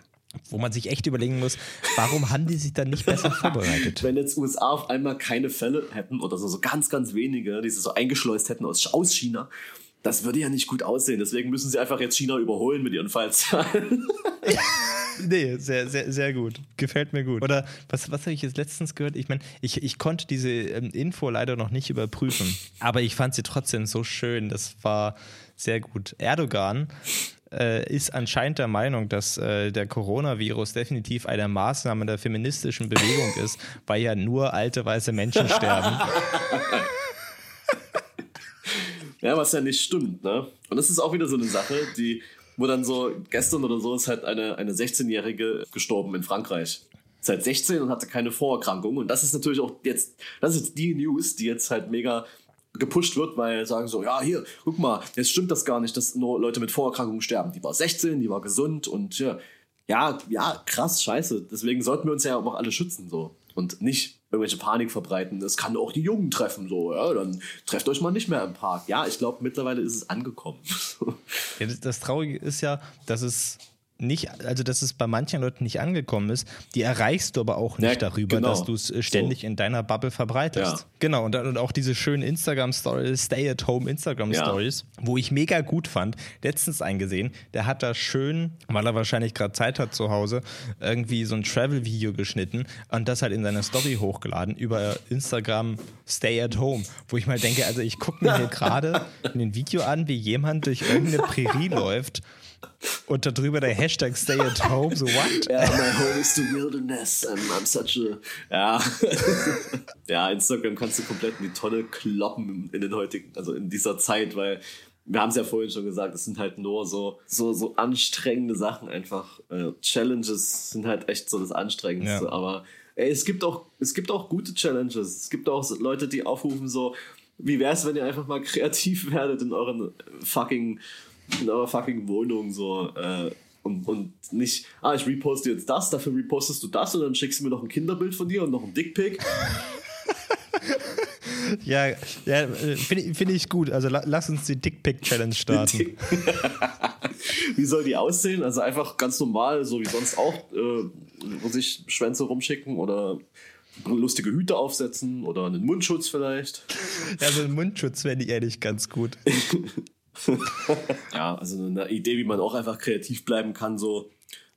wo man sich echt überlegen muss, warum haben die sich dann nicht besser vorbereitet? Wenn jetzt USA auf einmal keine Fälle hätten oder so, so ganz, ganz wenige, die sie so eingeschleust hätten aus, aus China, das würde ja nicht gut aussehen. Deswegen müssen sie einfach jetzt China überholen mit ihren Fallzahlen. nee, sehr, sehr, sehr gut. Gefällt mir gut. Oder was, was habe ich jetzt letztens gehört? Ich meine, ich, ich konnte diese ähm, Info leider noch nicht überprüfen, aber ich fand sie trotzdem so schön. Das war sehr gut. Erdogan äh, ist anscheinend der Meinung, dass äh, der Coronavirus definitiv eine Maßnahme der feministischen Bewegung ist, weil ja nur alte weiße Menschen sterben. Ja, was ja nicht stimmt, ne? Und das ist auch wieder so eine Sache, die, wo dann so, gestern oder so ist halt eine, eine 16-Jährige gestorben in Frankreich. Seit 16 und hatte keine Vorerkrankung. Und das ist natürlich auch jetzt, das ist die News, die jetzt halt mega gepusht wird, weil sagen so, ja, hier, guck mal, jetzt stimmt das gar nicht, dass nur Leute mit Vorerkrankungen sterben. Die war 16, die war gesund und ja, ja, ja, krass, scheiße. Deswegen sollten wir uns ja auch alle schützen, so. Und nicht irgendwelche Panik verbreiten. Das kann auch die Jungen treffen, so, ja, dann trefft euch mal nicht mehr im Park. Ja, ich glaube, mittlerweile ist es angekommen. ja, das, das Traurige ist ja, dass es nicht, also dass es bei manchen Leuten nicht angekommen ist, die erreichst du aber auch nicht ja, darüber, genau. dass du es äh, ständig so. in deiner Bubble verbreitest. Ja. Genau, und, und auch diese schönen Instagram-Stories, Stay-at-Home Instagram-Stories, ja. wo ich mega gut fand, letztens eingesehen, der hat da schön, weil er wahrscheinlich gerade Zeit hat zu Hause, irgendwie so ein Travel-Video geschnitten und das halt in seine Story hochgeladen über Instagram Stay-at-Home, wo ich mal denke, also ich gucke mir hier gerade ein Video an, wie jemand durch irgendeine Prärie läuft und darüber der Hashtag Stay at Home, so what? Ja, yeah, my home is the wilderness and I'm such a. Ja. ja, Instagram kannst du komplett in die Tonne kloppen in den heutigen, also in dieser Zeit, weil wir haben es ja vorhin schon gesagt, es sind halt nur so, so, so anstrengende Sachen einfach. Äh, Challenges sind halt echt so das Anstrengendste, ja. aber ey, es gibt auch, es gibt auch gute Challenges. Es gibt auch Leute, die aufrufen so, wie wäre es, wenn ihr einfach mal kreativ werdet in euren fucking in eurer fucking Wohnung so äh, und, und nicht, ah, ich reposte jetzt das, dafür repostest du das und dann schickst du mir noch ein Kinderbild von dir und noch ein Dickpick. ja, ja finde find ich gut. Also la, lass uns die Dickpick-Challenge starten. wie soll die aussehen? Also einfach ganz normal, so wie sonst auch, äh, wo sich Schwänze rumschicken oder lustige Hüte aufsetzen oder einen Mundschutz vielleicht. Ja, so einen Mundschutz fände ich ehrlich ganz gut. ja, also eine Idee, wie man auch einfach kreativ bleiben kann, so.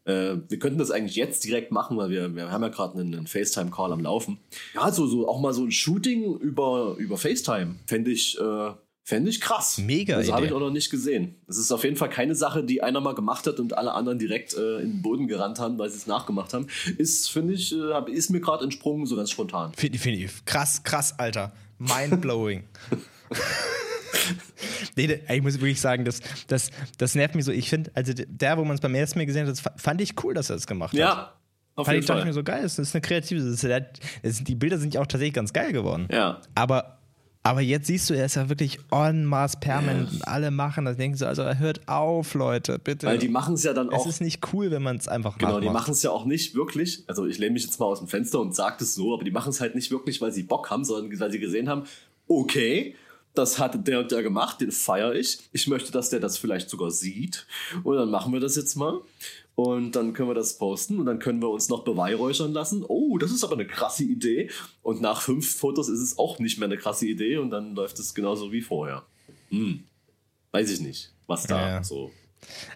Äh, wir könnten das eigentlich jetzt direkt machen, weil wir, wir haben ja gerade einen, einen FaceTime-Call am Laufen. Ja, so, so auch mal so ein Shooting über, über FaceTime fände ich, äh, Fände ich krass. Mega. Das habe ich auch noch nicht gesehen. Das ist auf jeden Fall keine Sache, die einer mal gemacht hat und alle anderen direkt äh, in den Boden gerannt haben, weil sie es nachgemacht haben. Ist, finde ich, äh, ist mir gerade entsprungen, so ganz spontan. Finde find ich krass, krass, Alter. Mind blowing. nee, ich muss wirklich sagen, das, das, das nervt mich so. Ich finde, also der, wo man es beim ersten Mal gesehen hat, fand ich cool, dass er es gemacht ja. hat. Auf Fand jeden ich, Fall. dachte ich mir so geil, das ist eine kreative. Das ist, die Bilder sind ja auch tatsächlich ganz geil geworden. Ja. Aber, aber jetzt siehst du, er ist ja wirklich en masse permanent ja. und alle machen das. Denken so, also hört auf, Leute, bitte. Weil die machen es ja dann auch. Es ist nicht cool, wenn man es einfach Genau, nachmacht. die machen es ja auch nicht wirklich. Also ich lehne mich jetzt mal aus dem Fenster und sage das so, aber die machen es halt nicht wirklich, weil sie Bock haben, sondern weil sie gesehen haben, okay, das hat der und der gemacht, den feiere ich. Ich möchte, dass der das vielleicht sogar sieht. Und dann machen wir das jetzt mal. Und dann können wir das posten und dann können wir uns noch beweihräuchern lassen. Oh, das ist aber eine krasse Idee. Und nach fünf Fotos ist es auch nicht mehr eine krasse Idee und dann läuft es genauso wie vorher. Hm. Weiß ich nicht, was da ja. so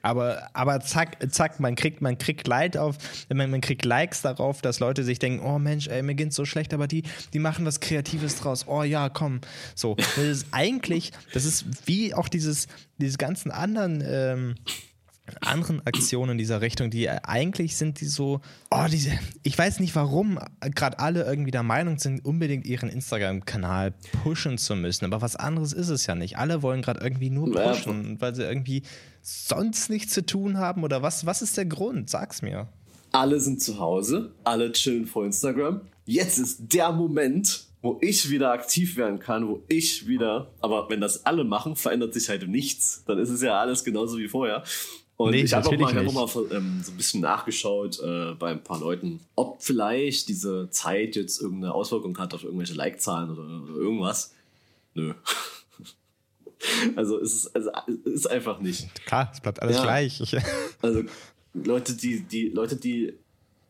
aber, aber zack, zack, man kriegt, man kriegt Leid auf, man, man kriegt Likes darauf, dass Leute sich denken, oh Mensch, ey, mir geht's so schlecht, aber die, die machen was Kreatives draus. Oh ja, komm. So. Das ist eigentlich, das ist wie auch dieses, diese ganzen anderen ähm, anderen Aktionen in dieser Richtung, die eigentlich sind die so, oh, diese, ich weiß nicht warum gerade alle irgendwie der Meinung sind, unbedingt ihren Instagram-Kanal pushen zu müssen, aber was anderes ist es ja nicht. Alle wollen gerade irgendwie nur pushen, weil sie irgendwie sonst nichts zu tun haben oder was, was ist der Grund? Sag's mir. Alle sind zu Hause, alle chillen vor Instagram. Jetzt ist der Moment, wo ich wieder aktiv werden kann, wo ich wieder, aber wenn das alle machen, verändert sich halt nichts. Dann ist es ja alles genauso wie vorher. Und nee, ich habe auch mal, hab mal ähm, so ein bisschen nachgeschaut äh, bei ein paar Leuten, ob vielleicht diese Zeit jetzt irgendeine Auswirkung hat auf irgendwelche Like-Zahlen oder, oder, irgendwas. Nö. also es ist, also, es ist einfach nicht. Klar, es bleibt alles ja. gleich. also Leute, die, die Leute, die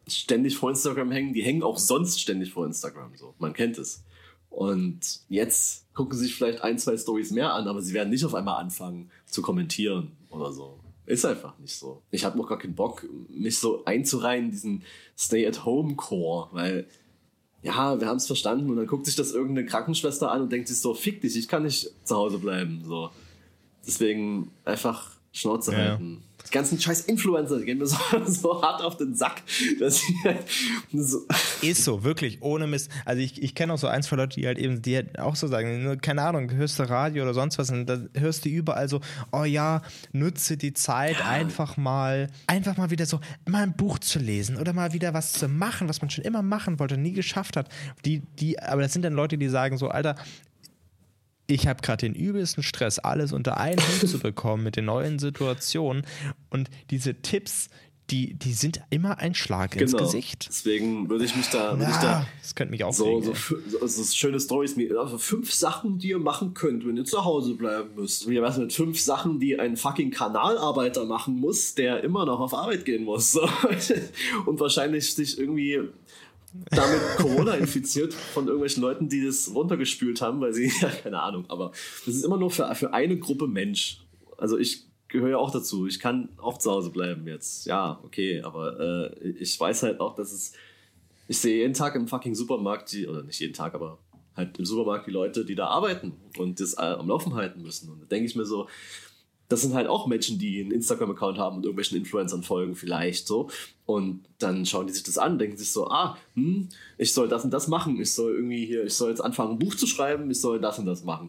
ständig vor Instagram hängen, die hängen auch sonst ständig vor Instagram. So, man kennt es. Und jetzt gucken sie sich vielleicht ein, zwei Stories mehr an, aber sie werden nicht auf einmal anfangen zu kommentieren oder so. Ist einfach nicht so. Ich habe noch gar keinen Bock, mich so einzureihen in diesen Stay-at-Home-Core, weil ja, wir haben es verstanden und dann guckt sich das irgendeine Krankenschwester an und denkt sich so, fick dich, ich kann nicht zu Hause bleiben. So. Deswegen einfach Schnauze ja. halten. Die ganzen scheiß Influencer, die gehen mir so, so hart auf den Sack, dass halt so. Ist so, wirklich, ohne Mist. Also ich, ich kenne auch so ein, zwei Leute, die halt eben, die halt auch so sagen, keine Ahnung, hörst du Radio oder sonst was und da hörst du überall so, oh ja, nutze die Zeit ja. einfach mal, einfach mal wieder so, mal ein Buch zu lesen oder mal wieder was zu machen, was man schon immer machen wollte, nie geschafft hat. Die, die, aber das sind dann Leute, die sagen so, Alter, ich habe gerade den übelsten Stress, alles unter einen Hut zu bekommen mit den neuen Situationen. Und diese Tipps, die, die sind immer ein Schlag genau. ins Gesicht. Deswegen würde ich mich da. Ja, ich da das könnte mich auch so, so, so, so, schöne Stories also fünf Sachen, die ihr machen könnt, wenn ihr zu Hause bleiben müsst. Wie was mit fünf Sachen, die ein fucking Kanalarbeiter machen muss, der immer noch auf Arbeit gehen muss. Und wahrscheinlich sich irgendwie damit Corona infiziert von irgendwelchen Leuten, die das runtergespült haben, weil sie, ja, keine Ahnung, aber das ist immer nur für, für eine Gruppe Mensch. Also ich gehöre ja auch dazu. Ich kann auch zu Hause bleiben jetzt. Ja, okay, aber äh, ich weiß halt auch, dass es. Ich sehe jeden Tag im fucking Supermarkt, die, oder nicht jeden Tag, aber halt im Supermarkt die Leute, die da arbeiten und das äh, am Laufen halten müssen. Und da denke ich mir so, das sind halt auch Menschen, die einen Instagram-Account haben und irgendwelchen Influencern folgen, vielleicht so. Und dann schauen die sich das an, denken sich so, ah, hm, ich soll das und das machen, ich soll irgendwie hier, ich soll jetzt anfangen, ein Buch zu schreiben, ich soll das und das machen.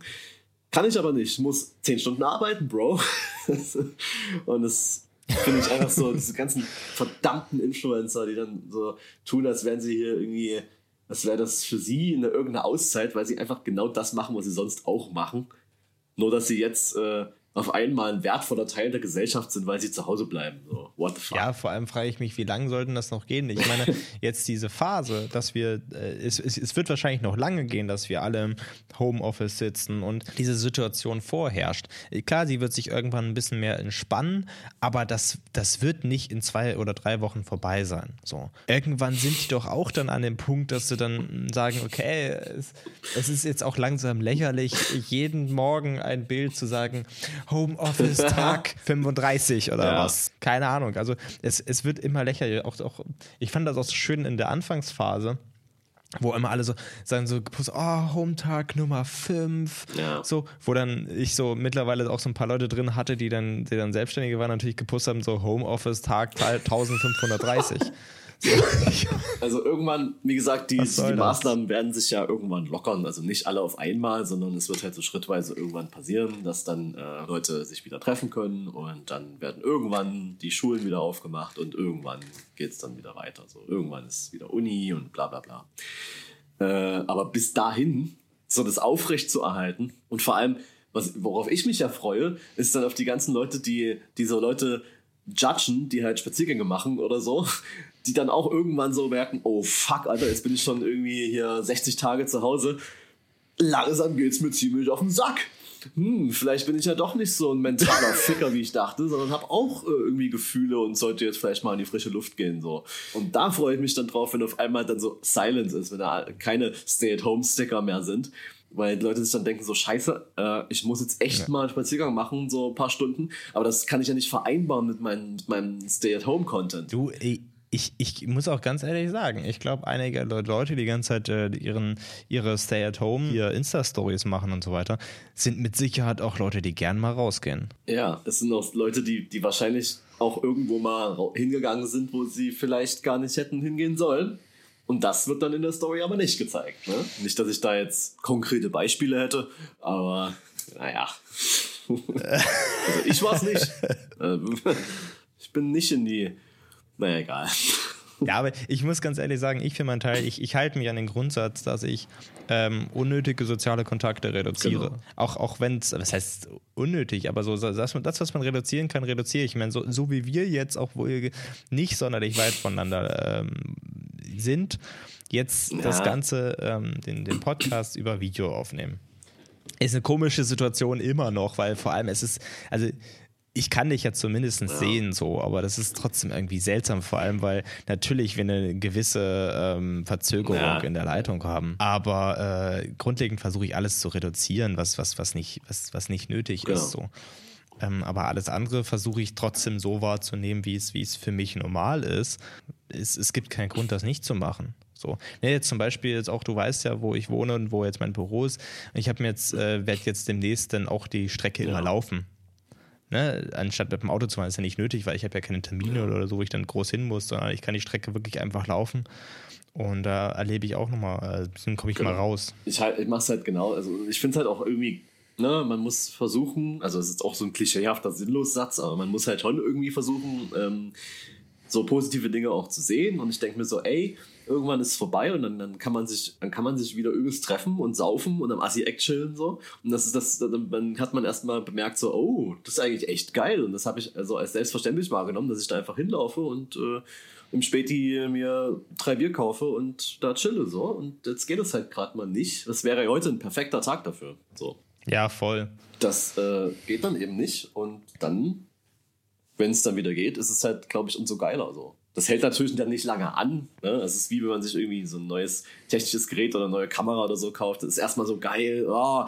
Kann ich aber nicht, ich muss zehn Stunden arbeiten, Bro. und das finde ich einfach so, diese ganzen verdammten Influencer, die dann so tun, als wären sie hier irgendwie, als wäre das für sie eine irgendeine Auszeit, weil sie einfach genau das machen, was sie sonst auch machen. Nur, dass sie jetzt äh, auf einmal ein wertvoller Teil der Gesellschaft sind, weil sie zu Hause bleiben. So, what the fuck? Ja, vor allem frage ich mich, wie lange sollten das noch gehen? Ich meine, jetzt diese Phase, dass wir, äh, es, es, es, wird wahrscheinlich noch lange gehen, dass wir alle im Homeoffice sitzen und diese Situation vorherrscht. Klar, sie wird sich irgendwann ein bisschen mehr entspannen, aber das, das wird nicht in zwei oder drei Wochen vorbei sein. So. Irgendwann sind die doch auch dann an dem Punkt, dass sie dann sagen, okay, es, es ist jetzt auch langsam lächerlich, jeden Morgen ein Bild zu sagen, Homeoffice Tag 35 oder ja. was. Keine Ahnung. Also es, es wird immer lächerlicher. Auch, auch, ich fand das auch so schön in der Anfangsphase wo immer alle so sagen so oh Home-Tag Nummer 5 ja. so wo dann ich so mittlerweile auch so ein paar Leute drin hatte die dann die dann selbstständige waren natürlich gepostet haben so Homeoffice Tag 1530 also irgendwann, wie gesagt, die, die Maßnahmen werden sich ja irgendwann lockern. Also nicht alle auf einmal, sondern es wird halt so schrittweise irgendwann passieren, dass dann äh, Leute sich wieder treffen können und dann werden irgendwann die Schulen wieder aufgemacht und irgendwann geht es dann wieder weiter. So irgendwann ist wieder Uni und bla bla bla. Äh, aber bis dahin, so das aufrecht zu erhalten und vor allem, was, worauf ich mich ja freue, ist dann auf die ganzen Leute, die diese Leute judgen, die halt Spaziergänge machen oder so, die dann auch irgendwann so merken, oh fuck, Alter, jetzt bin ich schon irgendwie hier 60 Tage zu Hause. Langsam geht's mir ziemlich auf den Sack. Hm, vielleicht bin ich ja doch nicht so ein mentaler Ficker, wie ich dachte, sondern habe auch äh, irgendwie Gefühle und sollte jetzt vielleicht mal in die frische Luft gehen. so. Und da freue ich mich dann drauf, wenn auf einmal dann so Silence ist, wenn da keine Stay-at-Home-Sticker mehr sind. Weil die Leute sich dann denken, so scheiße, äh, ich muss jetzt echt ja. mal einen Spaziergang machen, so ein paar Stunden. Aber das kann ich ja nicht vereinbaren mit, mein, mit meinem Stay-at-Home-Content. Du, ey, ich, ich muss auch ganz ehrlich sagen, ich glaube, einige Leute, die die ganze Zeit äh, ihren, ihre Stay-at-Home, ihre Insta-Stories machen und so weiter, sind mit Sicherheit auch Leute, die gern mal rausgehen. Ja, es sind auch Leute, die, die wahrscheinlich auch irgendwo mal hingegangen sind, wo sie vielleicht gar nicht hätten hingehen sollen. Und das wird dann in der Story aber nicht gezeigt. Ne? Nicht, dass ich da jetzt konkrete Beispiele hätte, aber naja. also ich war es nicht. ich bin nicht in die naja, egal. Ja, aber ich muss ganz ehrlich sagen, ich für meinen Teil, ich, ich halte mich an den Grundsatz, dass ich ähm, unnötige soziale Kontakte reduziere. Genau. Auch, auch wenn es, was heißt unnötig, aber so das, das, was man reduzieren kann, reduziere ich. Ich meine, so, so wie wir jetzt auch wohl nicht sonderlich weit voneinander ähm, sind, jetzt ja. das Ganze, ähm, den, den Podcast über Video aufnehmen. Ist eine komische Situation immer noch, weil vor allem es ist, also ich kann dich ja zumindest ja. sehen, so, aber das ist trotzdem irgendwie seltsam, vor allem, weil natürlich wir eine gewisse ähm, Verzögerung ja. in der Leitung haben. Aber äh, grundlegend versuche ich alles zu reduzieren, was, was, was, nicht, was, was nicht nötig genau. ist. So. Ähm, aber alles andere versuche ich trotzdem so wahrzunehmen, wie es, wie es für mich normal ist. Es, es gibt keinen Grund, das nicht zu machen. So. Ja, jetzt zum Beispiel jetzt auch, du weißt ja, wo ich wohne und wo jetzt mein Büro ist. Ich habe mir jetzt, äh, werde jetzt demnächst dann auch die Strecke ja. immer laufen Ne, anstatt mit dem Auto zu fahren, ist ja nicht nötig, weil ich habe ja keine Termine oder so, wo ich dann groß hin muss, sondern ich kann die Strecke wirklich einfach laufen. Und da erlebe ich auch nochmal, äh, komme ich genau. mal raus. Ich, halt, ich mache es halt genau. Also ich finde es halt auch irgendwie, ne, man muss versuchen, also es ist auch so ein klischeehafter Sinnlos-Satz, aber man muss halt schon irgendwie versuchen, ähm, so positive Dinge auch zu sehen. Und ich denke mir so, ey, irgendwann ist es vorbei und dann, dann kann man sich, dann kann man sich wieder übelst treffen und saufen und am Assi-Eck chillen so. Und das ist das, dann hat man erstmal bemerkt so, oh, das ist eigentlich echt geil. Und das habe ich also als selbstverständlich wahrgenommen, dass ich da einfach hinlaufe und äh, im Späti mir drei Bier kaufe und da chille so. Und jetzt geht es halt gerade mal nicht. Das wäre heute ein perfekter Tag dafür. So. Ja, voll. Das äh, geht dann eben nicht und dann, wenn es dann wieder geht, ist es halt, glaube ich, umso geiler so das hält natürlich dann nicht lange an. Ne? Es ist wie wenn man sich irgendwie so ein neues technisches Gerät oder eine neue Kamera oder so kauft. Das ist erstmal so geil, oh,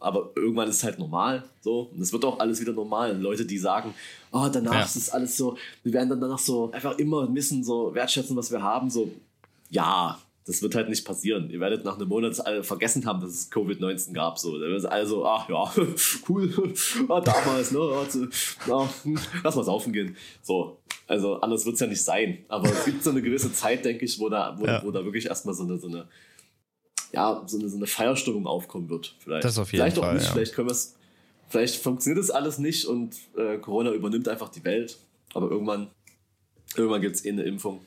aber irgendwann ist es halt normal. So. Und es wird auch alles wieder normal. Leute, die sagen, oh, danach ja. ist es alles so, wir werden dann danach so einfach immer missen, so wertschätzen, was wir haben. So, ja, das wird halt nicht passieren. Ihr werdet nach einem Monat alle vergessen haben, dass es Covid-19 gab. So, also, ach ja, cool, ah, damals, ne, also, ja, lass mal saufen gehen. So, also anders wird es ja nicht sein. Aber es gibt so eine gewisse Zeit, denke ich, wo da, wo, ja. wo da wirklich erstmal so eine, so eine, ja, so eine, so eine Feierstimmung aufkommen wird. Vielleicht. Das auf jeden vielleicht Fall. Auch nicht, ja. Vielleicht können wir es, vielleicht funktioniert das alles nicht und äh, Corona übernimmt einfach die Welt. Aber irgendwann, irgendwann gibt es eh eine Impfung.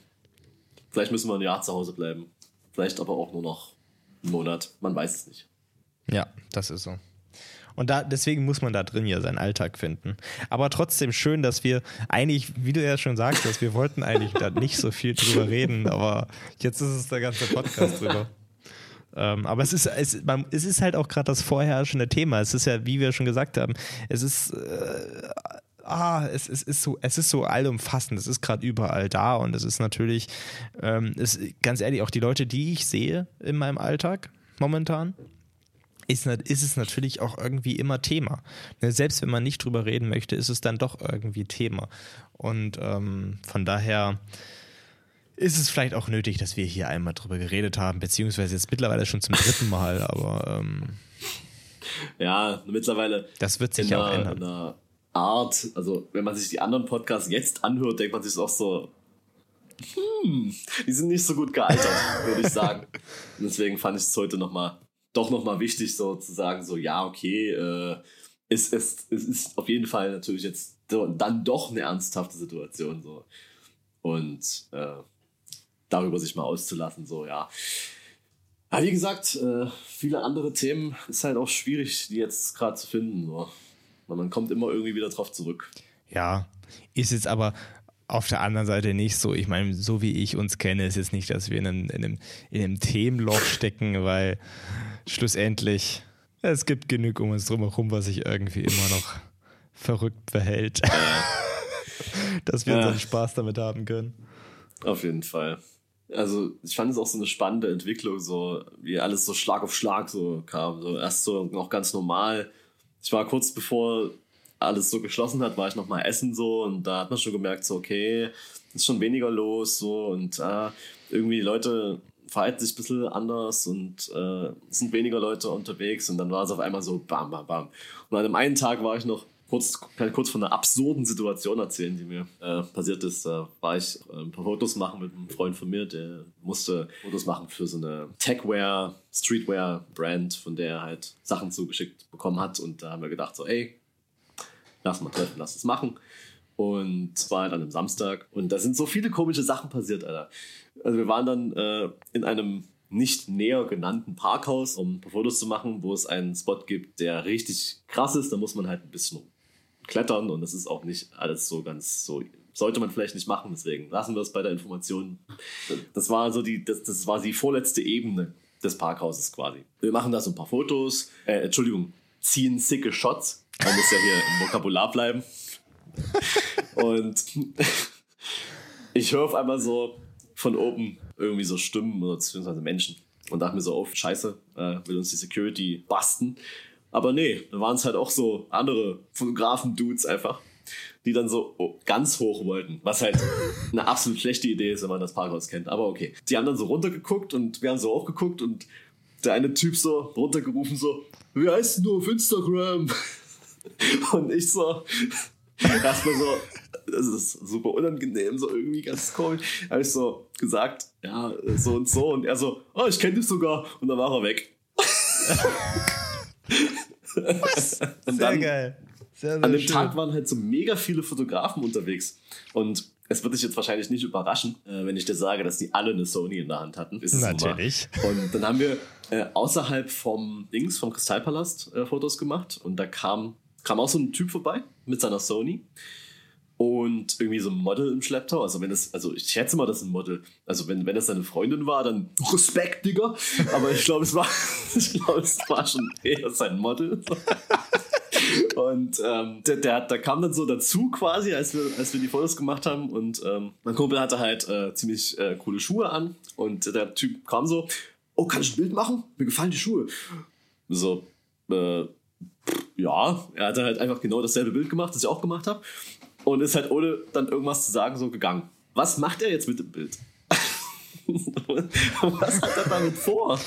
Vielleicht müssen wir ein Jahr zu Hause bleiben. Vielleicht aber auch nur noch einen Monat. Man weiß es nicht. Ja, das ist so. Und da, deswegen muss man da drin ja seinen Alltag finden. Aber trotzdem schön, dass wir eigentlich, wie du ja schon sagst, wir wollten eigentlich da nicht so viel drüber reden, aber jetzt ist es der ganze Podcast drüber. Ähm, aber es ist, es, man, es ist halt auch gerade das vorherrschende Thema. Es ist ja, wie wir schon gesagt haben, es ist äh, ah, es, es, ist so, es ist so allumfassend, es ist gerade überall da und es ist natürlich, ähm, es, ganz ehrlich, auch die Leute, die ich sehe in meinem Alltag momentan, ist, ist es natürlich auch irgendwie immer Thema. Ne, selbst wenn man nicht drüber reden möchte, ist es dann doch irgendwie Thema. Und ähm, von daher ist es vielleicht auch nötig, dass wir hier einmal drüber geredet haben, beziehungsweise jetzt mittlerweile schon zum dritten Mal, aber ähm, ja, mittlerweile. Das wird sich ja auch ändern. Art, also wenn man sich die anderen Podcasts jetzt anhört, denkt man sich auch so, hm, die sind nicht so gut gealtert, würde ich sagen. Und deswegen fand ich es heute noch mal, doch nochmal wichtig, so zu sagen, so, ja, okay, äh, es, es, es ist auf jeden Fall natürlich jetzt dann doch eine ernsthafte Situation, so. Und äh, darüber sich mal auszulassen, so, ja. Aber wie gesagt, äh, viele andere Themen ist halt auch schwierig, die jetzt gerade zu finden, so. Man kommt immer irgendwie wieder drauf zurück. Ja, ist jetzt aber auf der anderen Seite nicht so. Ich meine, so wie ich uns kenne, ist jetzt nicht, dass wir in einem, in einem, in einem Themenloch stecken, weil schlussendlich es gibt genug um uns drumherum, was sich irgendwie immer noch verrückt verhält. dass wir ja. unseren Spaß damit haben können. Auf jeden Fall. Also ich fand es auch so eine spannende Entwicklung, so wie alles so Schlag auf Schlag so kam. So erst so noch ganz normal ich war kurz bevor alles so geschlossen hat, war ich noch mal essen so und da hat man schon gemerkt, so okay, ist schon weniger los so und äh, irgendwie die Leute verhalten sich ein bisschen anders und äh, sind weniger Leute unterwegs und dann war es auf einmal so bam, bam, bam. Und an dem einen Tag war ich noch kurz, kann kurz von einer absurden Situation erzählen, die mir äh, passiert ist. Da war ich äh, ein paar Fotos machen mit einem Freund von mir, der musste Fotos machen für so eine Techwear, Streetwear-Brand, von der er halt Sachen zugeschickt bekommen hat. Und da haben wir gedacht, so, ey, lass mal treffen, lass es machen. Und es war halt an einem Samstag. Und da sind so viele komische Sachen passiert, Alter. Also wir waren dann äh, in einem nicht näher genannten Parkhaus, um ein paar Fotos zu machen, wo es einen Spot gibt, der richtig krass ist. Da muss man halt ein bisschen klettern und das ist auch nicht alles so ganz so sollte man vielleicht nicht machen, deswegen lassen wir es bei der Information. Das war so die, das, das war die vorletzte Ebene des Parkhauses quasi. Wir machen da so ein paar Fotos, äh, Entschuldigung, ziehen sicke Shots. Man muss ja hier im Vokabular bleiben. Und ich höre auf einmal so von oben irgendwie so Stimmen oder beziehungsweise Menschen und dachte mir so auf, scheiße, äh, will uns die Security basten. Aber nee, da waren es halt auch so andere Fotografen-Dudes einfach, die dann so oh, ganz hoch wollten, was halt eine absolut schlechte Idee ist, wenn man das Parkhaus kennt. Aber okay. Die haben dann so runtergeguckt und wir haben so hochgeguckt und der eine Typ so runtergerufen so, wie heißt du auf Instagram? Und ich so, erstmal so, das ist super unangenehm, so irgendwie ganz komisch. Habe ich so gesagt, ja, so und so. Und er so, oh, ich kenne dich sogar. Und dann war er weg. Was? Sehr dann- geil. Sehr, sehr An dem schön. Tag waren halt so mega viele Fotografen unterwegs. Und es wird dich jetzt wahrscheinlich nicht überraschen, äh, wenn ich dir sage, dass die alle eine Sony in der Hand hatten. Ist. Natürlich. Und dann haben wir äh, außerhalb vom Dings, vom Kristallpalast, äh, Fotos gemacht. Und da kam, kam auch so ein Typ vorbei mit seiner Sony. Und irgendwie so ein Model im Schlepptau. Also, wenn das, also ich schätze mal, das ist ein Model. Also, wenn, wenn das seine Freundin war, dann Respekt, Digga. Aber ich glaube, es war, ich glaube, es war schon eher sein Model. Und ähm, der, der, der kam dann so dazu quasi, als wir, als wir die Fotos gemacht haben. Und ähm, mein Kumpel hatte halt äh, ziemlich äh, coole Schuhe an. Und der Typ kam so, oh, kann ich ein Bild machen? Mir gefallen die Schuhe. So, äh, ja, er hatte halt einfach genau dasselbe Bild gemacht, das ich auch gemacht habe. Und ist halt ohne dann irgendwas zu sagen so gegangen. Was macht er jetzt mit dem Bild? Was hat er damit vor?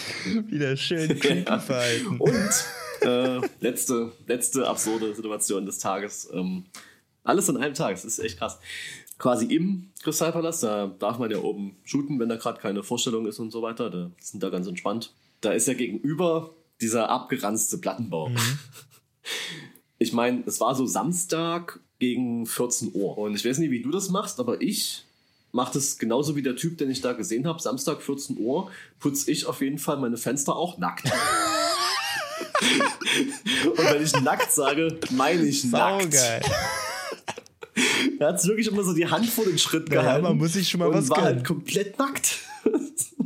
Wieder schön creepy verhalten. Und äh, letzte, letzte absurde Situation des Tages. Ähm, alles an einem Tag, das ist echt krass. Quasi im Kristallpalast, da darf man ja oben shooten, wenn da gerade keine Vorstellung ist und so weiter. Da sind da ganz entspannt. Da ist ja gegenüber dieser abgeranzte Plattenbau. Ich meine, es war so Samstag gegen 14 Uhr. Und ich weiß nicht, wie du das machst, aber ich mache das genauso wie der Typ, den ich da gesehen habe. Samstag 14 Uhr putze ich auf jeden Fall meine Fenster auch nackt. Und wenn ich nackt sage, meine ich nackt. Saugeil. Er hat wirklich immer so die Hand vor den Schritt Ja, gehalten. man muss sich schon mal und was war halt gönnen. komplett nackt.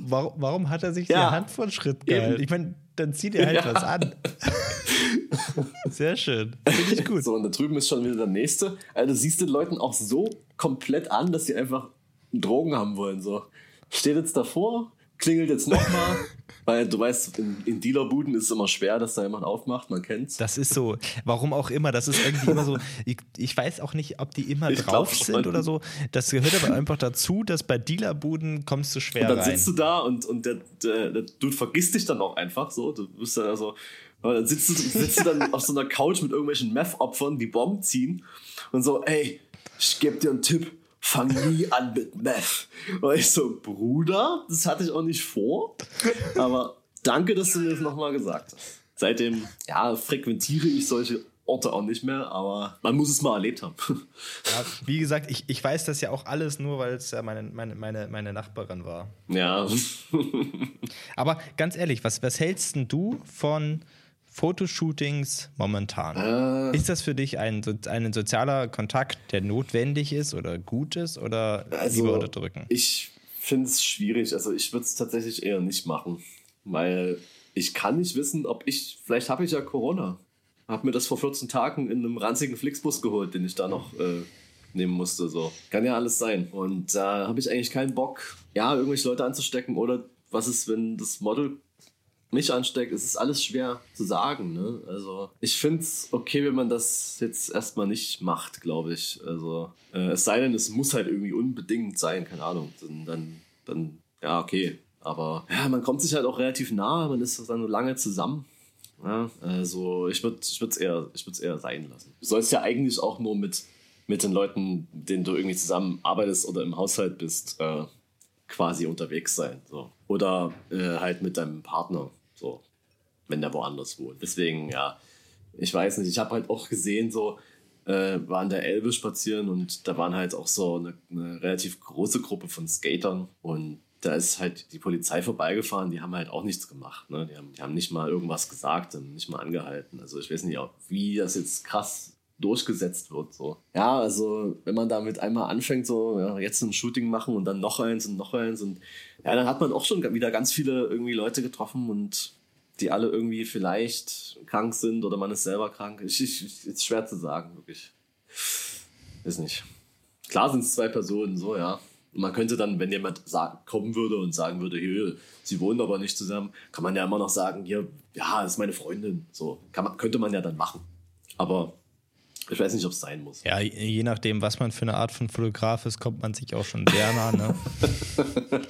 Warum, warum hat er sich Ja. die Hand vor den Schritt gehalten? Eben. Ich meine, dann zieht er halt Ja. was an. Sehr schön. Finde ich gut. So, und da drüben ist schon wieder der nächste. Also, du siehst den Leuten auch so komplett an, dass sie einfach Drogen haben wollen. So. Steht jetzt davor, klingelt jetzt nochmal. weil du weißt, in, in Dealerbuden ist es immer schwer, dass da jemand aufmacht, man kennt's. Das ist so, warum auch immer, das ist irgendwie immer so, ich, ich weiß auch nicht, ob die immer Ich drauf sind oder so. Das gehört aber einfach dazu, dass bei Dealerbuden kommst du schwer Und dann rein. sitzt du da und, und der, der, der Dude vergisst dich dann auch einfach so. Du bist dann also, dann sitzt du, sitzt du dann auf so einer Couch mit irgendwelchen Meth-Opfern, die Bomben ziehen und so, ey, ich geb dir einen Tipp, fang nie an mit Meth. Und ich so, Bruder, das hatte ich auch nicht vor, aber danke, dass du mir das nochmal gesagt hast. Seitdem, ja, frequentiere ich solche Orte auch nicht mehr, aber man muss es mal erlebt haben. ja, wie gesagt, ich, ich weiß das ja auch alles nur, weil es ja meine, meine, meine, meine Nachbarin war. ja. Aber ganz ehrlich, was, was hältst denn du von Fotoshootings momentan? Äh. Ist das für dich ein, ein sozialer Kontakt, der notwendig ist oder gut ist oder lieber unterdrücken? Also, Ich finde es schwierig. Also ich würde es tatsächlich eher nicht machen, weil ich kann nicht wissen, ob ich, vielleicht habe ich ja Corona. Habe mir das vor 14 Tagen in einem ranzigen Flixbus geholt, den ich da noch äh, nehmen musste. So kann ja alles sein. Und da habe ich eigentlich keinen Bock, ja, irgendwelche Leute anzustecken oder was ist, wenn das Model mich ansteckt, es ist alles schwer zu sagen. Ne? Also ich finde es okay, wenn man das jetzt erstmal nicht macht, glaube ich. Also äh, es sei denn, es muss halt irgendwie unbedingt sein, keine Ahnung. Dann, dann, dann ja, okay. Aber ja, man kommt sich halt auch relativ nah, man ist dann so lange zusammen. Ja, also ich würde es eher, ich würd's eher sein lassen. Du sollst ja eigentlich auch nur mit, mit den Leuten, denen du irgendwie zusammen arbeitest oder im Haushalt bist, äh, quasi unterwegs sein. So. Oder äh, halt mit deinem Partner, so, wenn der woanders wohnt. Deswegen, ja, ich weiß nicht, ich habe halt auch gesehen, so, äh, war der Elbe spazieren und da waren halt auch so eine, eine relativ große Gruppe von Skatern und da ist halt die Polizei vorbeigefahren, die haben halt auch nichts gemacht. Ne? Die, haben, die haben nicht mal irgendwas gesagt, haben nicht mal angehalten. Also ich weiß nicht, wie das jetzt krass durchgesetzt wird. So. Ja, also wenn man damit einmal anfängt, so ja, jetzt ein Shooting machen und dann noch eins und noch eins und ja, dann hat man auch schon wieder ganz viele irgendwie Leute getroffen und die alle irgendwie vielleicht krank sind oder man ist selber krank. Ich, ich, ist schwer zu sagen, wirklich. Ist nicht. Klar sind es zwei Personen, so ja. Und man könnte dann, wenn jemand sagen, kommen würde und sagen würde, hier, sie wohnen aber nicht zusammen, kann man ja immer noch sagen, hier, ja, das ist meine Freundin. So, kann man, könnte man ja dann machen. Aber ich weiß nicht, ob es sein muss. Ja, je nachdem, was man für eine Art von Fotograf ist, kommt man sich auch schon sehr nah. Ne?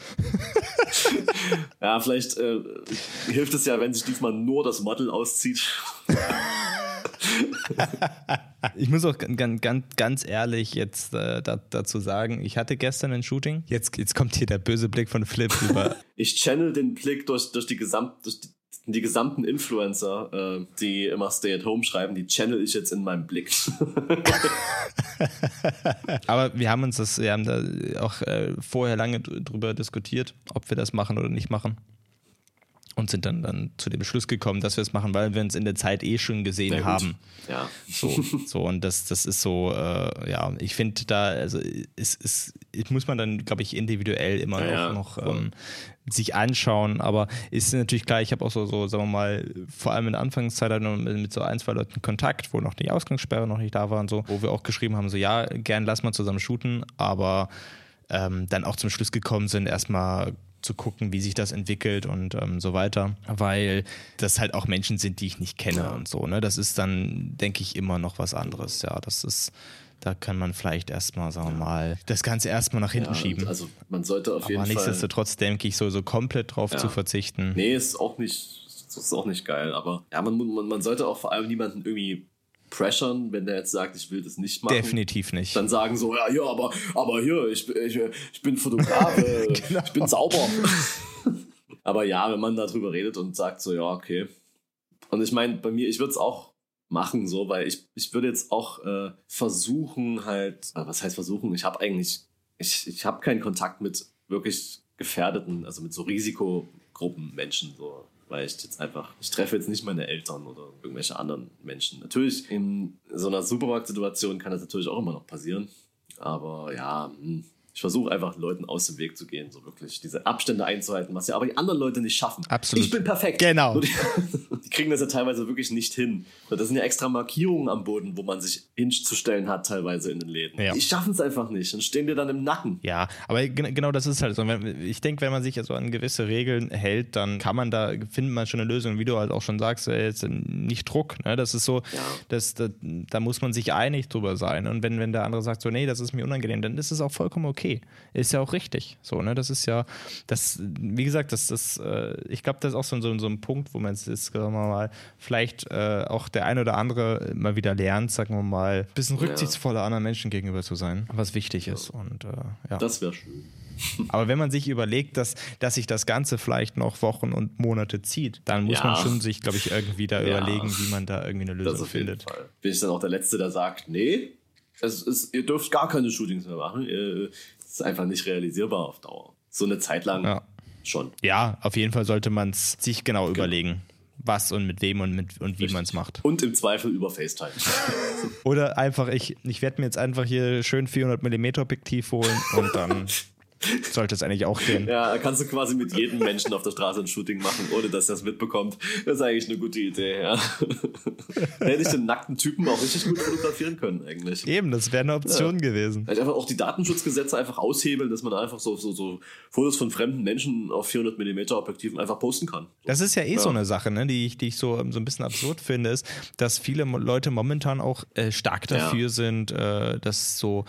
Ja, vielleicht äh, hilft es ja, wenn sich diesmal nur das Model auszieht. Ich muss auch ganz, ganz, ganz ehrlich jetzt äh, da, dazu sagen, ich hatte gestern ein Shooting. Jetzt, jetzt kommt hier der böse Blick von Flip über. Ich channel den Blick durch, durch die gesamt, durch die, die gesamten Influencer, äh, die immer Stay at Home schreiben, die channel ich jetzt in meinem Blick. Aber wir haben uns das, wir haben da auch äh, vorher lange drüber diskutiert, ob wir das machen oder nicht machen. Und sind dann, dann zu dem Schluss gekommen, dass wir es machen, weil wir uns in der Zeit eh schon gesehen Sehr gut. haben. Ja. So, so und das, das ist so, äh, ja, ich finde da, also es, es, muss man dann, glaube ich, individuell immer Ja, ja, noch, noch ähm, sich anschauen, aber ist natürlich klar, ich habe auch so, so, sagen wir mal, vor allem in der Anfangszeit halt mit so ein, zwei Leuten Kontakt, wo noch die Ausgangssperre noch nicht da war und so, wo wir auch geschrieben haben, so ja, gern lass mal zusammen shooten, aber ähm, dann auch zum Schluss gekommen sind, erstmal zu gucken, wie sich das entwickelt und ähm, so weiter, weil das halt auch Menschen sind, die ich nicht kenne und so. Ne? Das ist dann, denke ich, immer noch was anderes. Ja, das ist, da kann man vielleicht erstmal, sagen wir mal, das Ganze erstmal nach hinten Ja, schieben. Also man sollte auf Aber jeden Fall. nichtsdestotrotz denke ich, so, so komplett drauf Ja. zu verzichten. Nee, ist auch nicht, das ist auch nicht geil, aber ja, man, man, man sollte auch vor allem niemanden irgendwie pressern, wenn der jetzt sagt, ich will das nicht machen. Definitiv nicht. Dann sagen so, ja, ja, aber, aber hier, ich, ich, ich bin Fotograf, äh, Genau. ich bin sauber. aber ja, wenn man darüber redet und sagt so, ja, okay. Und ich meine, bei mir, ich würde es auch machen, so, weil ich, ich würde jetzt auch äh, versuchen, halt, äh, was heißt versuchen? Ich habe eigentlich, ich, ich habe keinen Kontakt mit wirklich gefährdeten, also mit so Risikogruppen Menschen, so. Weil ich jetzt einfach, ich treffe jetzt nicht meine Eltern oder irgendwelche anderen Menschen. Natürlich, in so einer Supermarktsituation kann das natürlich auch immer noch passieren. Aber ja, hm, ich versuche einfach Leuten aus dem Weg zu gehen, so wirklich diese Abstände einzuhalten, was ja aber die anderen Leute nicht schaffen. Absolut. Ich bin perfekt. Genau. Die, die kriegen das ja teilweise wirklich nicht hin. Das sind ja extra Markierungen am Boden, wo man sich hinzustellen hat, teilweise in den Läden. Ja. Die schaffen es einfach nicht und stehen dir dann im Nacken. Ja, aber gen- genau das ist halt so. Ich denke, wenn man sich also an gewisse Regeln hält, dann kann man da, findet man schon eine Lösung, wie du halt auch schon sagst, äh, jetzt nicht Druck. Ne? Das ist so, Ja. das, da, da muss man sich einig drüber sein. Und wenn, wenn der andere sagt, so, nee, das ist mir unangenehm, dann ist es auch vollkommen okay. Ist ja auch richtig. So, ne? Das ist ja, das, wie gesagt, das, das, äh, ich glaube, das ist auch so, so, so ein Punkt, wo man es jetzt, sagen wir mal, vielleicht äh, auch der ein oder andere mal wieder lernt, sagen wir mal, ein bisschen rücksichtsvoller anderen Menschen gegenüber zu sein, was wichtig ist. Und äh, ja. Das wäre schön. Aber wenn man sich überlegt, dass, dass sich das Ganze vielleicht noch Wochen und Monate zieht, dann muss Ja. man schon sich, glaube ich, irgendwie da Ja. überlegen, wie man da irgendwie eine Lösung findet. Fall. Bin ich dann auch der Letzte, der sagt, nee, es ist, ihr dürft gar keine Shootings mehr machen. Es ist einfach nicht realisierbar auf Dauer. So eine Zeit lang Ja. schon. Ja, auf jeden Fall sollte man es sich genau, überlegen, was und mit wem und, mit, und wie man es macht. Und im Zweifel über FaceTime. Oder einfach, ich, ich werde mir jetzt einfach hier schön 400 mm Objektiv holen und dann sollte es eigentlich auch gehen. ja, kannst du quasi mit jedem Menschen auf der Straße ein Shooting machen, ohne dass er es mitbekommt. Das ist eigentlich eine gute Idee, ja. Hätte ich den nackten Typen auch richtig gut fotografieren können, eigentlich. Eben, das wäre eine Option gewesen. Halt einfach auch die Datenschutzgesetze einfach aushebeln, dass man einfach so, so, so Fotos von fremden Menschen auf 400 mm Objektiven einfach posten kann. Das ist ja eh so eine Sache, ne, die ich, die ich so, so ein bisschen absurd finde, ist, dass viele Leute momentan auch äh, stark Ja. dafür sind, äh, dass so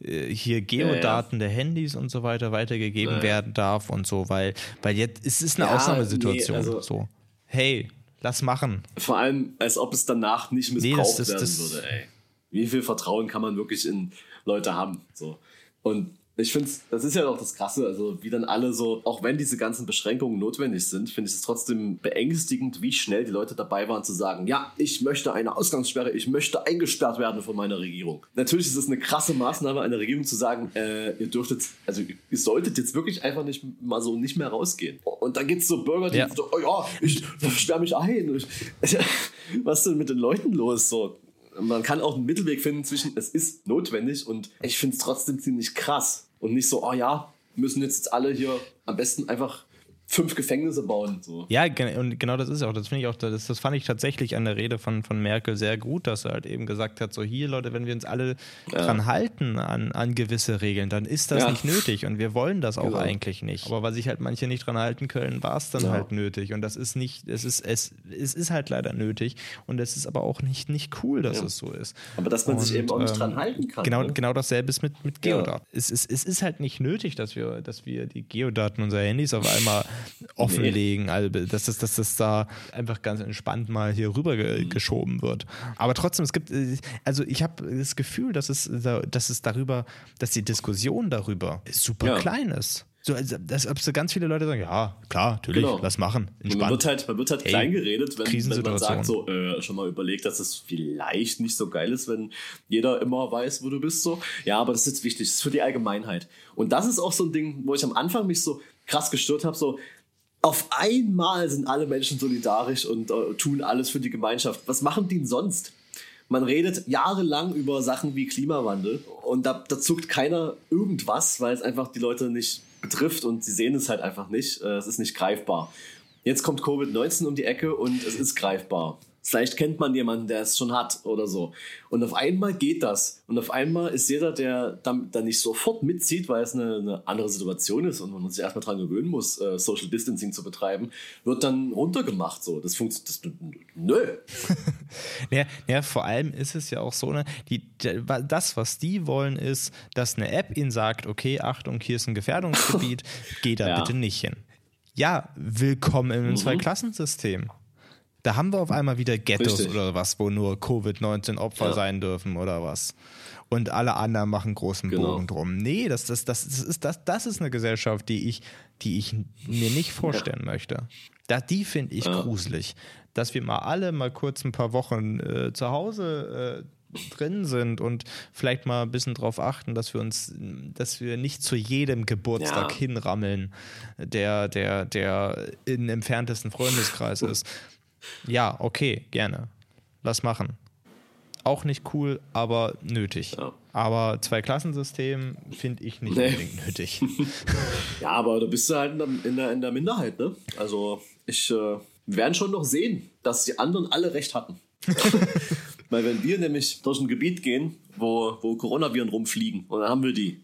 hier Geodaten der Handys und so weiter weitergegeben Ja, ja. werden darf und so, weil, weil jetzt es ist eine Ja, Ausnahmesituation. nee, also- so, hey, lass machen. Vor allem, als ob es danach nicht Nee, missbraucht das- das- werden das- würde, ey. Wie viel Vertrauen kann man wirklich in Leute haben? So. Und ich finde, das ist ja doch das Krasse, also wie dann alle so, auch wenn diese ganzen Beschränkungen notwendig sind, finde ich es trotzdem beängstigend, wie schnell die Leute dabei waren zu sagen, ja, ich möchte eine Ausgangssperre, ich möchte eingesperrt werden von meiner Regierung. Natürlich ist es eine krasse Maßnahme einer Regierung zu sagen, äh, ihr dürftet, also ihr solltet jetzt wirklich einfach nicht mal so nicht mehr rausgehen. Und dann gibt es so Bürger, die Ja. so, oh ja, ich sperre mich ein. Was ist denn mit den Leuten los? So, man kann auch einen Mittelweg finden zwischen, es ist notwendig und ich finde es trotzdem ziemlich krass. Und nicht so, oh ja, müssen jetzt alle hier am besten einfach fünf Gefängnisse bauen. So. Ja, und genau das ist auch, das finde ich auch, das, das fand ich tatsächlich an der Rede von, von Merkel sehr gut, dass er halt eben gesagt hat, so hier Leute, wenn wir uns alle dran halten an, an gewisse Regeln, dann ist das Ja. nicht nötig und wir wollen das auch Genau. eigentlich nicht. Aber weil sich halt manche nicht dran halten können, war es dann Ja. halt nötig und das ist nicht, es ist, es, es ist halt leider nötig und es ist aber auch nicht, nicht cool, dass Ja. es so ist. Aber dass man sich Und, eben auch nicht ähm, dran halten kann. Genau, ne? genau dasselbe ist mit, mit Ja. Geodaten. Es, ist, es ist halt nicht nötig, dass wir, dass wir die Geodaten unserer Handys auf einmal offenlegen, also dass das, dass das da einfach ganz entspannt mal hier rüber ge Mhm. geschoben wird. Aber trotzdem, es gibt, äh, also ich habe das Gefühl, dass es, da- dass es darüber, dass die Diskussion darüber super Ja. klein ist. So, also, dass, ob so ganz viele Leute sagen, ja, klar, natürlich, Genau. lass machen, man wird halt, man wird halt Hey, klein geredet, wenn, wenn man sagt, so, äh, schon mal überlegt, dass es vielleicht nicht so geil ist, wenn jeder immer weiß, wo du bist. So. Ja, aber das ist jetzt wichtig, das ist für die Allgemeinheit. Und das ist auch so ein Ding, wo ich am Anfang mich so krass gestört habe, so, auf einmal sind alle Menschen solidarisch und äh, tun alles für die Gemeinschaft. Was machen die denn sonst? Man redet jahrelang über Sachen wie Klimawandel und da, da zuckt keiner irgendwas, weil es einfach die Leute nicht betrifft und sie sehen es halt einfach nicht. Äh, Es ist nicht greifbar. Jetzt kommt Covid-19 um die Ecke und es ist greifbar. Vielleicht kennt man jemanden, der es schon hat oder so. Und auf einmal geht das. Und auf einmal ist jeder, der dann, dann nicht sofort mitzieht, weil es eine, eine andere Situation ist und man sich erstmal dran gewöhnen muss, äh, Social Distancing zu betreiben, wird dann runtergemacht. So, das funktioniert. Nö. Ja, ja, vor allem ist es ja auch so, ne, die, das, was die wollen, ist, dass eine App ihnen sagt, okay, Achtung, hier ist ein Gefährdungsgebiet, geh da Ja. bitte nicht hin. Ja, willkommen im Zwei-Klassensystem. Da haben wir auf einmal wieder Ghettos Richtig. oder was, wo nur Covid-19-Opfer Ja. sein dürfen oder was. Und alle anderen machen großen Genau. Bogen drum. Nee, das, das, das, das, ist, das, das ist eine Gesellschaft, die ich, die ich mir nicht vorstellen möchte. Da, die finde ich Ja. gruselig. Dass wir mal alle mal kurz ein paar Wochen äh, zu Hause äh, drin sind und vielleicht mal ein bisschen drauf achten, dass wir uns, dass wir nicht zu jedem Geburtstag Ja. hinrammeln, der, der, der im entferntesten Freundeskreis ist. Ja, okay, gerne. Lass machen. Auch nicht cool, aber nötig. Ja. Aber Zwei-Klassensystem finde ich nicht Nee. unbedingt nötig. Ja, aber da bist du halt in der, in der, in der Minderheit, ne? Also, ich, äh, wir werden schon noch sehen, dass die anderen alle recht hatten. Weil wenn wir nämlich durch ein Gebiet gehen, wo, wo Coronaviren rumfliegen, und dann haben wir die.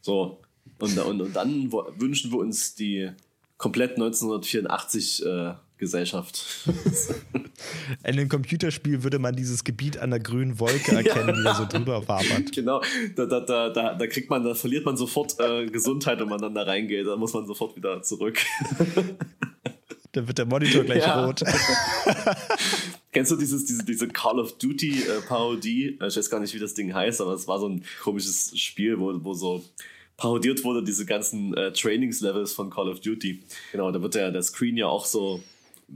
So. Und, und, und dann wünschen wir uns die komplett 1984 äh, Gesellschaft. In einem Computerspiel würde man dieses Gebiet an der grünen Wolke erkennen, die da so drüber wabert. genau. Da, da, da, da, da kriegt man, da verliert man sofort äh, Gesundheit, wenn man dann da reingeht. Da muss man sofort wieder zurück. Da wird der Monitor gleich Ja. rot. Kennst du dieses, diese, diese Call of Duty äh, Parodie? Ich weiß gar nicht, wie das Ding heißt, aber es war so ein komisches Spiel, wo, wo so parodiert wurde, diese ganzen äh, Trainingslevels von Call of Duty. Genau, da wird der, der Screen ja auch so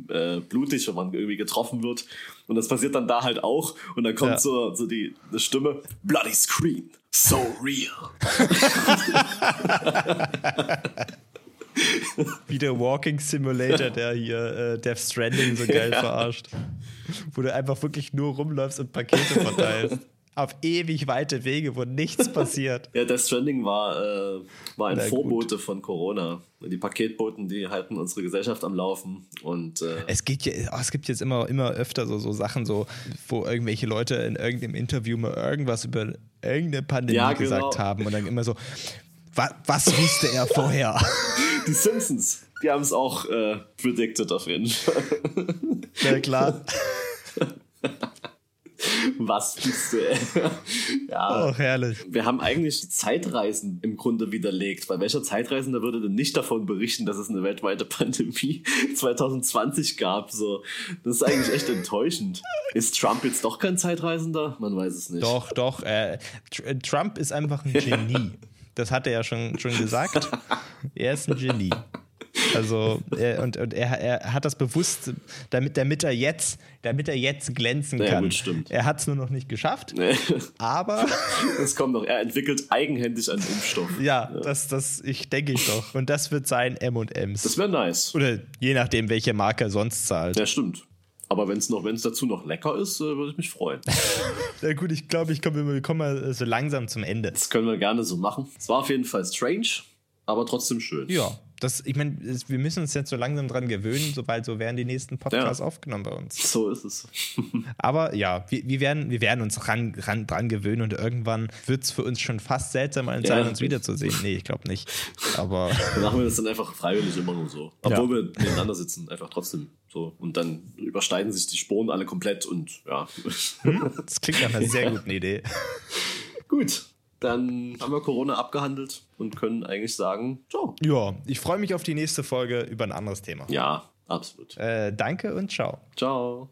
äh, blutig, wenn man irgendwie getroffen wird. Und das passiert dann da halt auch. Und dann kommt Ja. so, so die, die Stimme, Bloody Screen, so real. Wie der Walking Simulator, der hier äh, Death Stranding so geil verarscht. Wo du einfach wirklich nur rumläufst und Pakete verteilst. Auf ewig weite Wege, wo nichts passiert. Ja, Death Stranding war, äh, war ein Na gut. Vorbote von Corona. Die Paketboten, die halten unsere Gesellschaft am Laufen. Und äh, Es, geht ja, oh, es gibt jetzt immer, immer öfter so, so Sachen, so, wo irgendwelche Leute in irgendeinem Interview mal irgendwas über irgendeine Pandemie Ja, genau. gesagt haben und dann immer so, wa, was wusste er vorher? Die Simpsons, die haben es auch äh, predicted auf jeden Fall. Na klar. Was bist du, ey? Ja. Oh, herrlich. Wir haben eigentlich Zeitreisen im Grunde widerlegt. Bei welcher Zeitreisender würde denn nicht davon berichten, dass es eine weltweite Pandemie 2020 gab? So, das ist eigentlich echt enttäuschend. Ist Trump jetzt doch kein Zeitreisender? Man weiß es nicht. Doch, doch. Äh, Tr- Trump ist einfach ein Genie. Das hat er ja schon, schon gesagt. Er ist ein Genie. Also, er, und, und er, er hat das bewusst, damit, damit, er jetzt, damit er jetzt glänzen Ja, kann. gut, stimmt. Er hat es nur noch nicht geschafft, Nee. aber Das kommt noch. Er entwickelt eigenhändig einen Impfstoff. ja, Das, das ich denke ich doch. Und das wird sein M&M's. Das wäre nice. Oder je nachdem, welche Marke er sonst zahlt. Ja, stimmt. Aber wenn es noch, wenn es dazu noch lecker ist, äh, würde ich mich freuen. Na gut, ich glaube, ich komme, wir kommen mal so langsam zum Ende. Das können wir gerne so machen. Es war auf jeden Fall strange, aber trotzdem schön. Ja, das, ich meine, wir müssen uns jetzt so langsam dran gewöhnen, sobald so werden die nächsten Podcasts aufgenommen bei uns. So ist es. Aber ja, wir, wir, werden, wir werden uns ran, ran, dran gewöhnen und irgendwann wird es für uns schon fast seltsam sein, Ja. uns wiederzusehen. Nee, ich glaube nicht. Aber Dann machen wir das dann einfach freiwillig immer nur so. Obwohl wir nebeneinander sitzen, einfach trotzdem so. Und dann überschneiden sich die Sporen alle komplett und ja. das klingt nach einer sehr guten Idee. Gut. Dann haben wir Corona abgehandelt und können eigentlich sagen, ciao. Ja, ich freue mich auf die nächste Folge über ein anderes Thema. Ja, absolut. Äh, danke und ciao. Ciao.